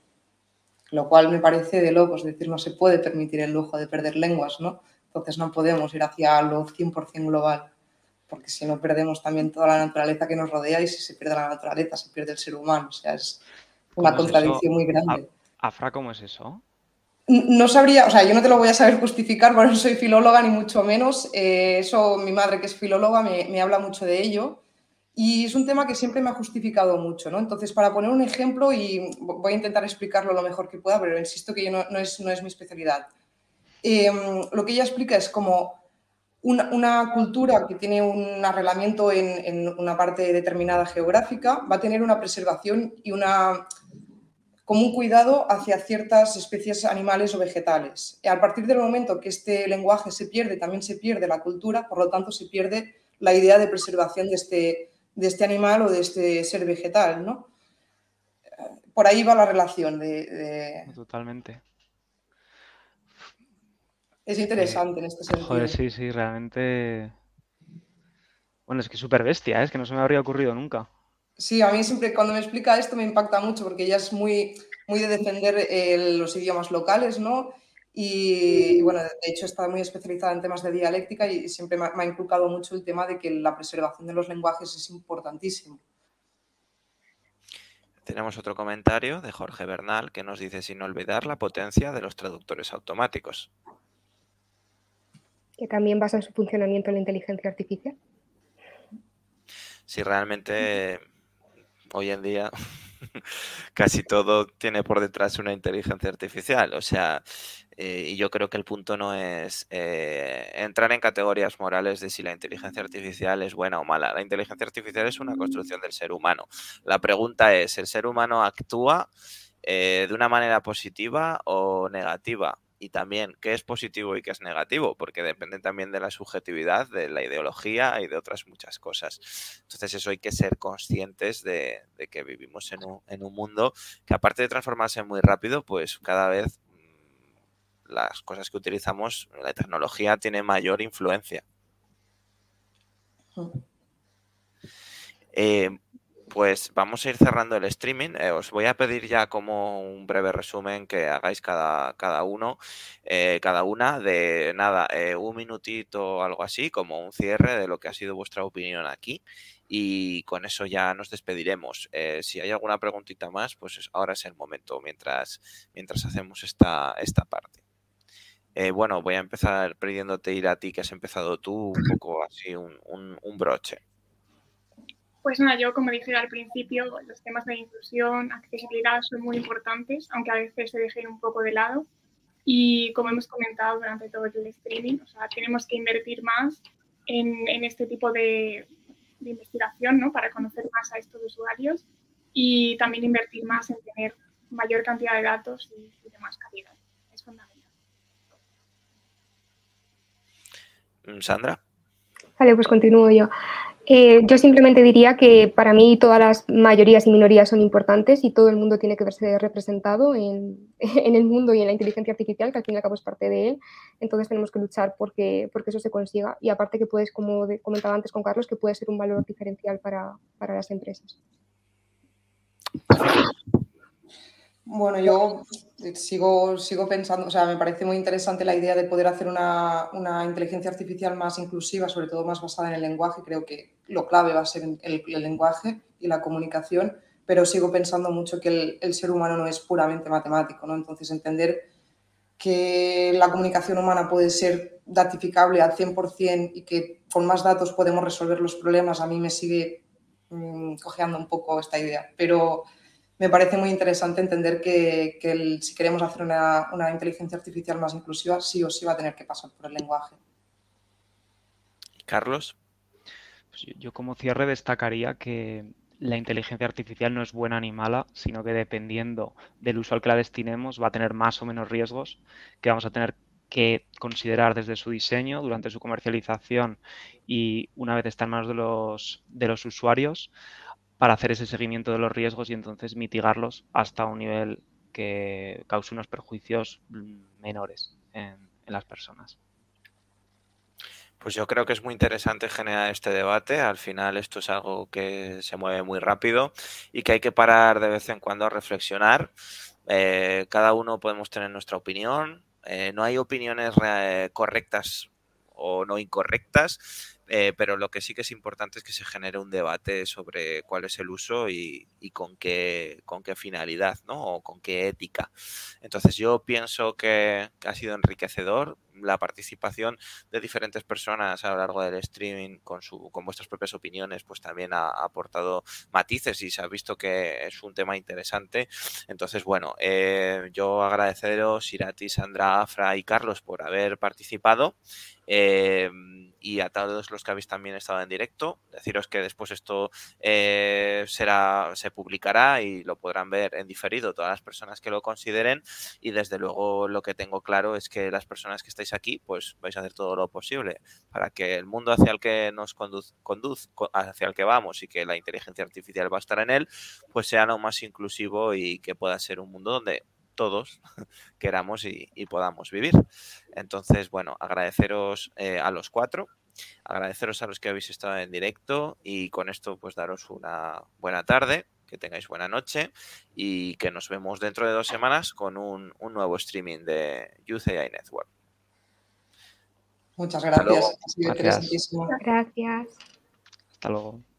lo cual me parece de locos, es decir, no se puede permitir el lujo de perder lenguas, ¿no? Entonces no podemos ir hacia lo 100% global, porque si no perdemos también toda la naturaleza que nos rodea y si se pierde la naturaleza se pierde el ser humano, o sea, es una contradicción muy grande. ¿Afra cómo es eso? No sabría, o sea, yo no te lo voy a saber justificar, (laughs) porque no soy filóloga ni mucho menos. Eh, eso mi madre, que es filóloga, me, me habla mucho de ello. Y es un tema que siempre me ha justificado mucho, ¿no? Entonces, para poner un ejemplo, y voy a intentar explicarlo lo mejor que pueda, pero insisto que no, es, no es, mi especialidad. Em, lo que ella explica es como una, cultura que tiene un arreglamiento en, en, una parte determinada geográfica va a tener una preservación y una como un cuidado hacia ciertas especies animales o vegetales. Y a partir del momento que este lenguaje se pierde, también se pierde la cultura, por lo tanto se pierde la idea de preservación de este, de este animal o de este ser vegetal, ¿no? Por ahí va la relación de... Totalmente. Es interesante en este sentido. Joder, sí, sí, realmente... Bueno, es que es súper bestia, ¿eh? es que no se me habría ocurrido nunca. Sí, a mí siempre cuando me explica esto me impacta mucho porque ella es muy, muy de defender eh, los idiomas locales, ¿no? Y, bueno, de hecho está muy especializada en temas de dialéctica y siempre me ha, inculcado mucho el tema de que la preservación de los lenguajes es importantísimo. Tenemos otro comentario de Jorge Bernal que nos dice sin olvidar la potencia de los traductores automáticos. Que también basa su funcionamiento en la inteligencia artificial. Si realmente hoy en día (laughs) casi todo tiene por detrás una inteligencia artificial. O sea, eh, y yo creo que el punto no es eh, entrar en categorías morales de si la inteligencia artificial es buena o mala. La inteligencia artificial es una construcción del ser humano. La pregunta es, ¿el ser humano actúa eh, de una manera positiva o negativa? y también qué es positivo y qué es negativo, porque depende también de la subjetividad, de la ideología y de otras muchas cosas. Entonces eso hay que ser conscientes de, que vivimos en un, en un, mundo que aparte de transformarse muy rápido, pues cada vez las cosas que utilizamos, la tecnología tiene mayor influencia. Eh, pues vamos a ir cerrando el streaming. Eh, os voy a pedir ya como un breve resumen que hagáis cada, cada uno, eh, cada una de nada, un minutito o algo así, como un cierre de lo que ha sido vuestra opinión aquí. Y con eso ya nos despediremos. si hay alguna preguntita más, pues ahora es el momento mientras, mientras hacemos esta, esta parte. Bueno, voy a empezar pidiéndote ir a ti, que has empezado tú, un poco así, un, un broche. Pues nada, yo como dije al principio, los temas de inclusión, accesibilidad son muy importantes, aunque a veces se dejen un poco de lado. y como hemos comentado durante todo el streaming, o sea, tenemos que invertir más en, en este tipo de, de investigación ¿no? para conocer más a estos usuarios y también invertir más en tener mayor cantidad de datos y, de más calidad. Es fundamental. Sandra. Vale, pues continúo yo. Eh, yo simplemente diría que para mí todas las mayorías y minorías son importantes y todo el mundo tiene que verse representado (laughs) en, el mundo y en la inteligencia artificial, que al fin y al cabo es parte de él. Entonces tenemos que luchar porque, porque eso se consiga. Y aparte que puedes, como comentaba antes con Carlos, que puede ser un valor diferencial para, para las empresas. Bueno, yo sigo, sigo pensando, o sea, me parece muy interesante la idea de poder hacer una, inteligencia artificial más inclusiva, sobre todo más basada en el lenguaje. Creo que lo clave va a ser el, lenguaje y la comunicación, pero sigo pensando mucho que el, ser humano no es puramente matemático, ¿no? Entonces, entender que la comunicación humana puede ser datificable al 100% y que con más datos podemos resolver los problemas, a mí me sigue mm, cojeando un poco esta idea. Pero me parece muy interesante entender que, si queremos hacer una, inteligencia artificial más inclusiva, sí o sí va a tener que pasar por el lenguaje. Carlos. Pues yo, como cierre destacaría que la inteligencia artificial no es buena ni mala, sino que dependiendo del uso al que la destinemos va a tener más o menos riesgos que vamos a tener que considerar desde su diseño, durante su comercialización y una vez está en manos de los, de los usuarios, para hacer ese seguimiento de los riesgos y entonces mitigarlos hasta un nivel que cause unos perjuicios menores en, las personas. Pues yo creo que es muy interesante generar este debate. Al final esto es algo que se mueve muy rápido y que hay que parar de vez en cuando a reflexionar. Eh, cada uno podemos tener nuestra opinión. Eh, no hay opiniones correctas o no incorrectas. Eh, pero lo que sí que es importante es que se genere un debate sobre cuál es el uso y, con, qué, con qué finalidad, ¿no? O con qué ética. Entonces yo pienso que, ha sido enriquecedor la participación de diferentes personas a lo largo del streaming con, su, con vuestras propias opiniones, pues también ha, aportado matices y se ha visto que es un tema interesante. Entonces, bueno, eh, yo agradeceros Irati, Sandra, Afra y Carlos por haber participado. Eh, y a todos los que habéis también estado en directo. Deciros que después esto eh, será, se publicará y lo podrán ver en diferido todas las personas que lo consideren. Y desde luego lo que tengo claro es que las personas que estáis aquí, pues vais a hacer todo lo posible para que el mundo hacia el que nos conduz, hacia el que vamos y que la inteligencia artificial va a estar en él, pues sea lo más inclusivo y que pueda ser un mundo donde todos (laughs) queramos y, podamos vivir. Entonces, bueno, agradeceros eh, a los cuatro, agradeceros a los que habéis estado en directo y con esto pues daros una buena tarde, que tengáis buena noche y que nos vemos dentro de dos semanas con un, nuevo streaming de Youth AI Network. Muchas gracias. Gracias. Hasta luego.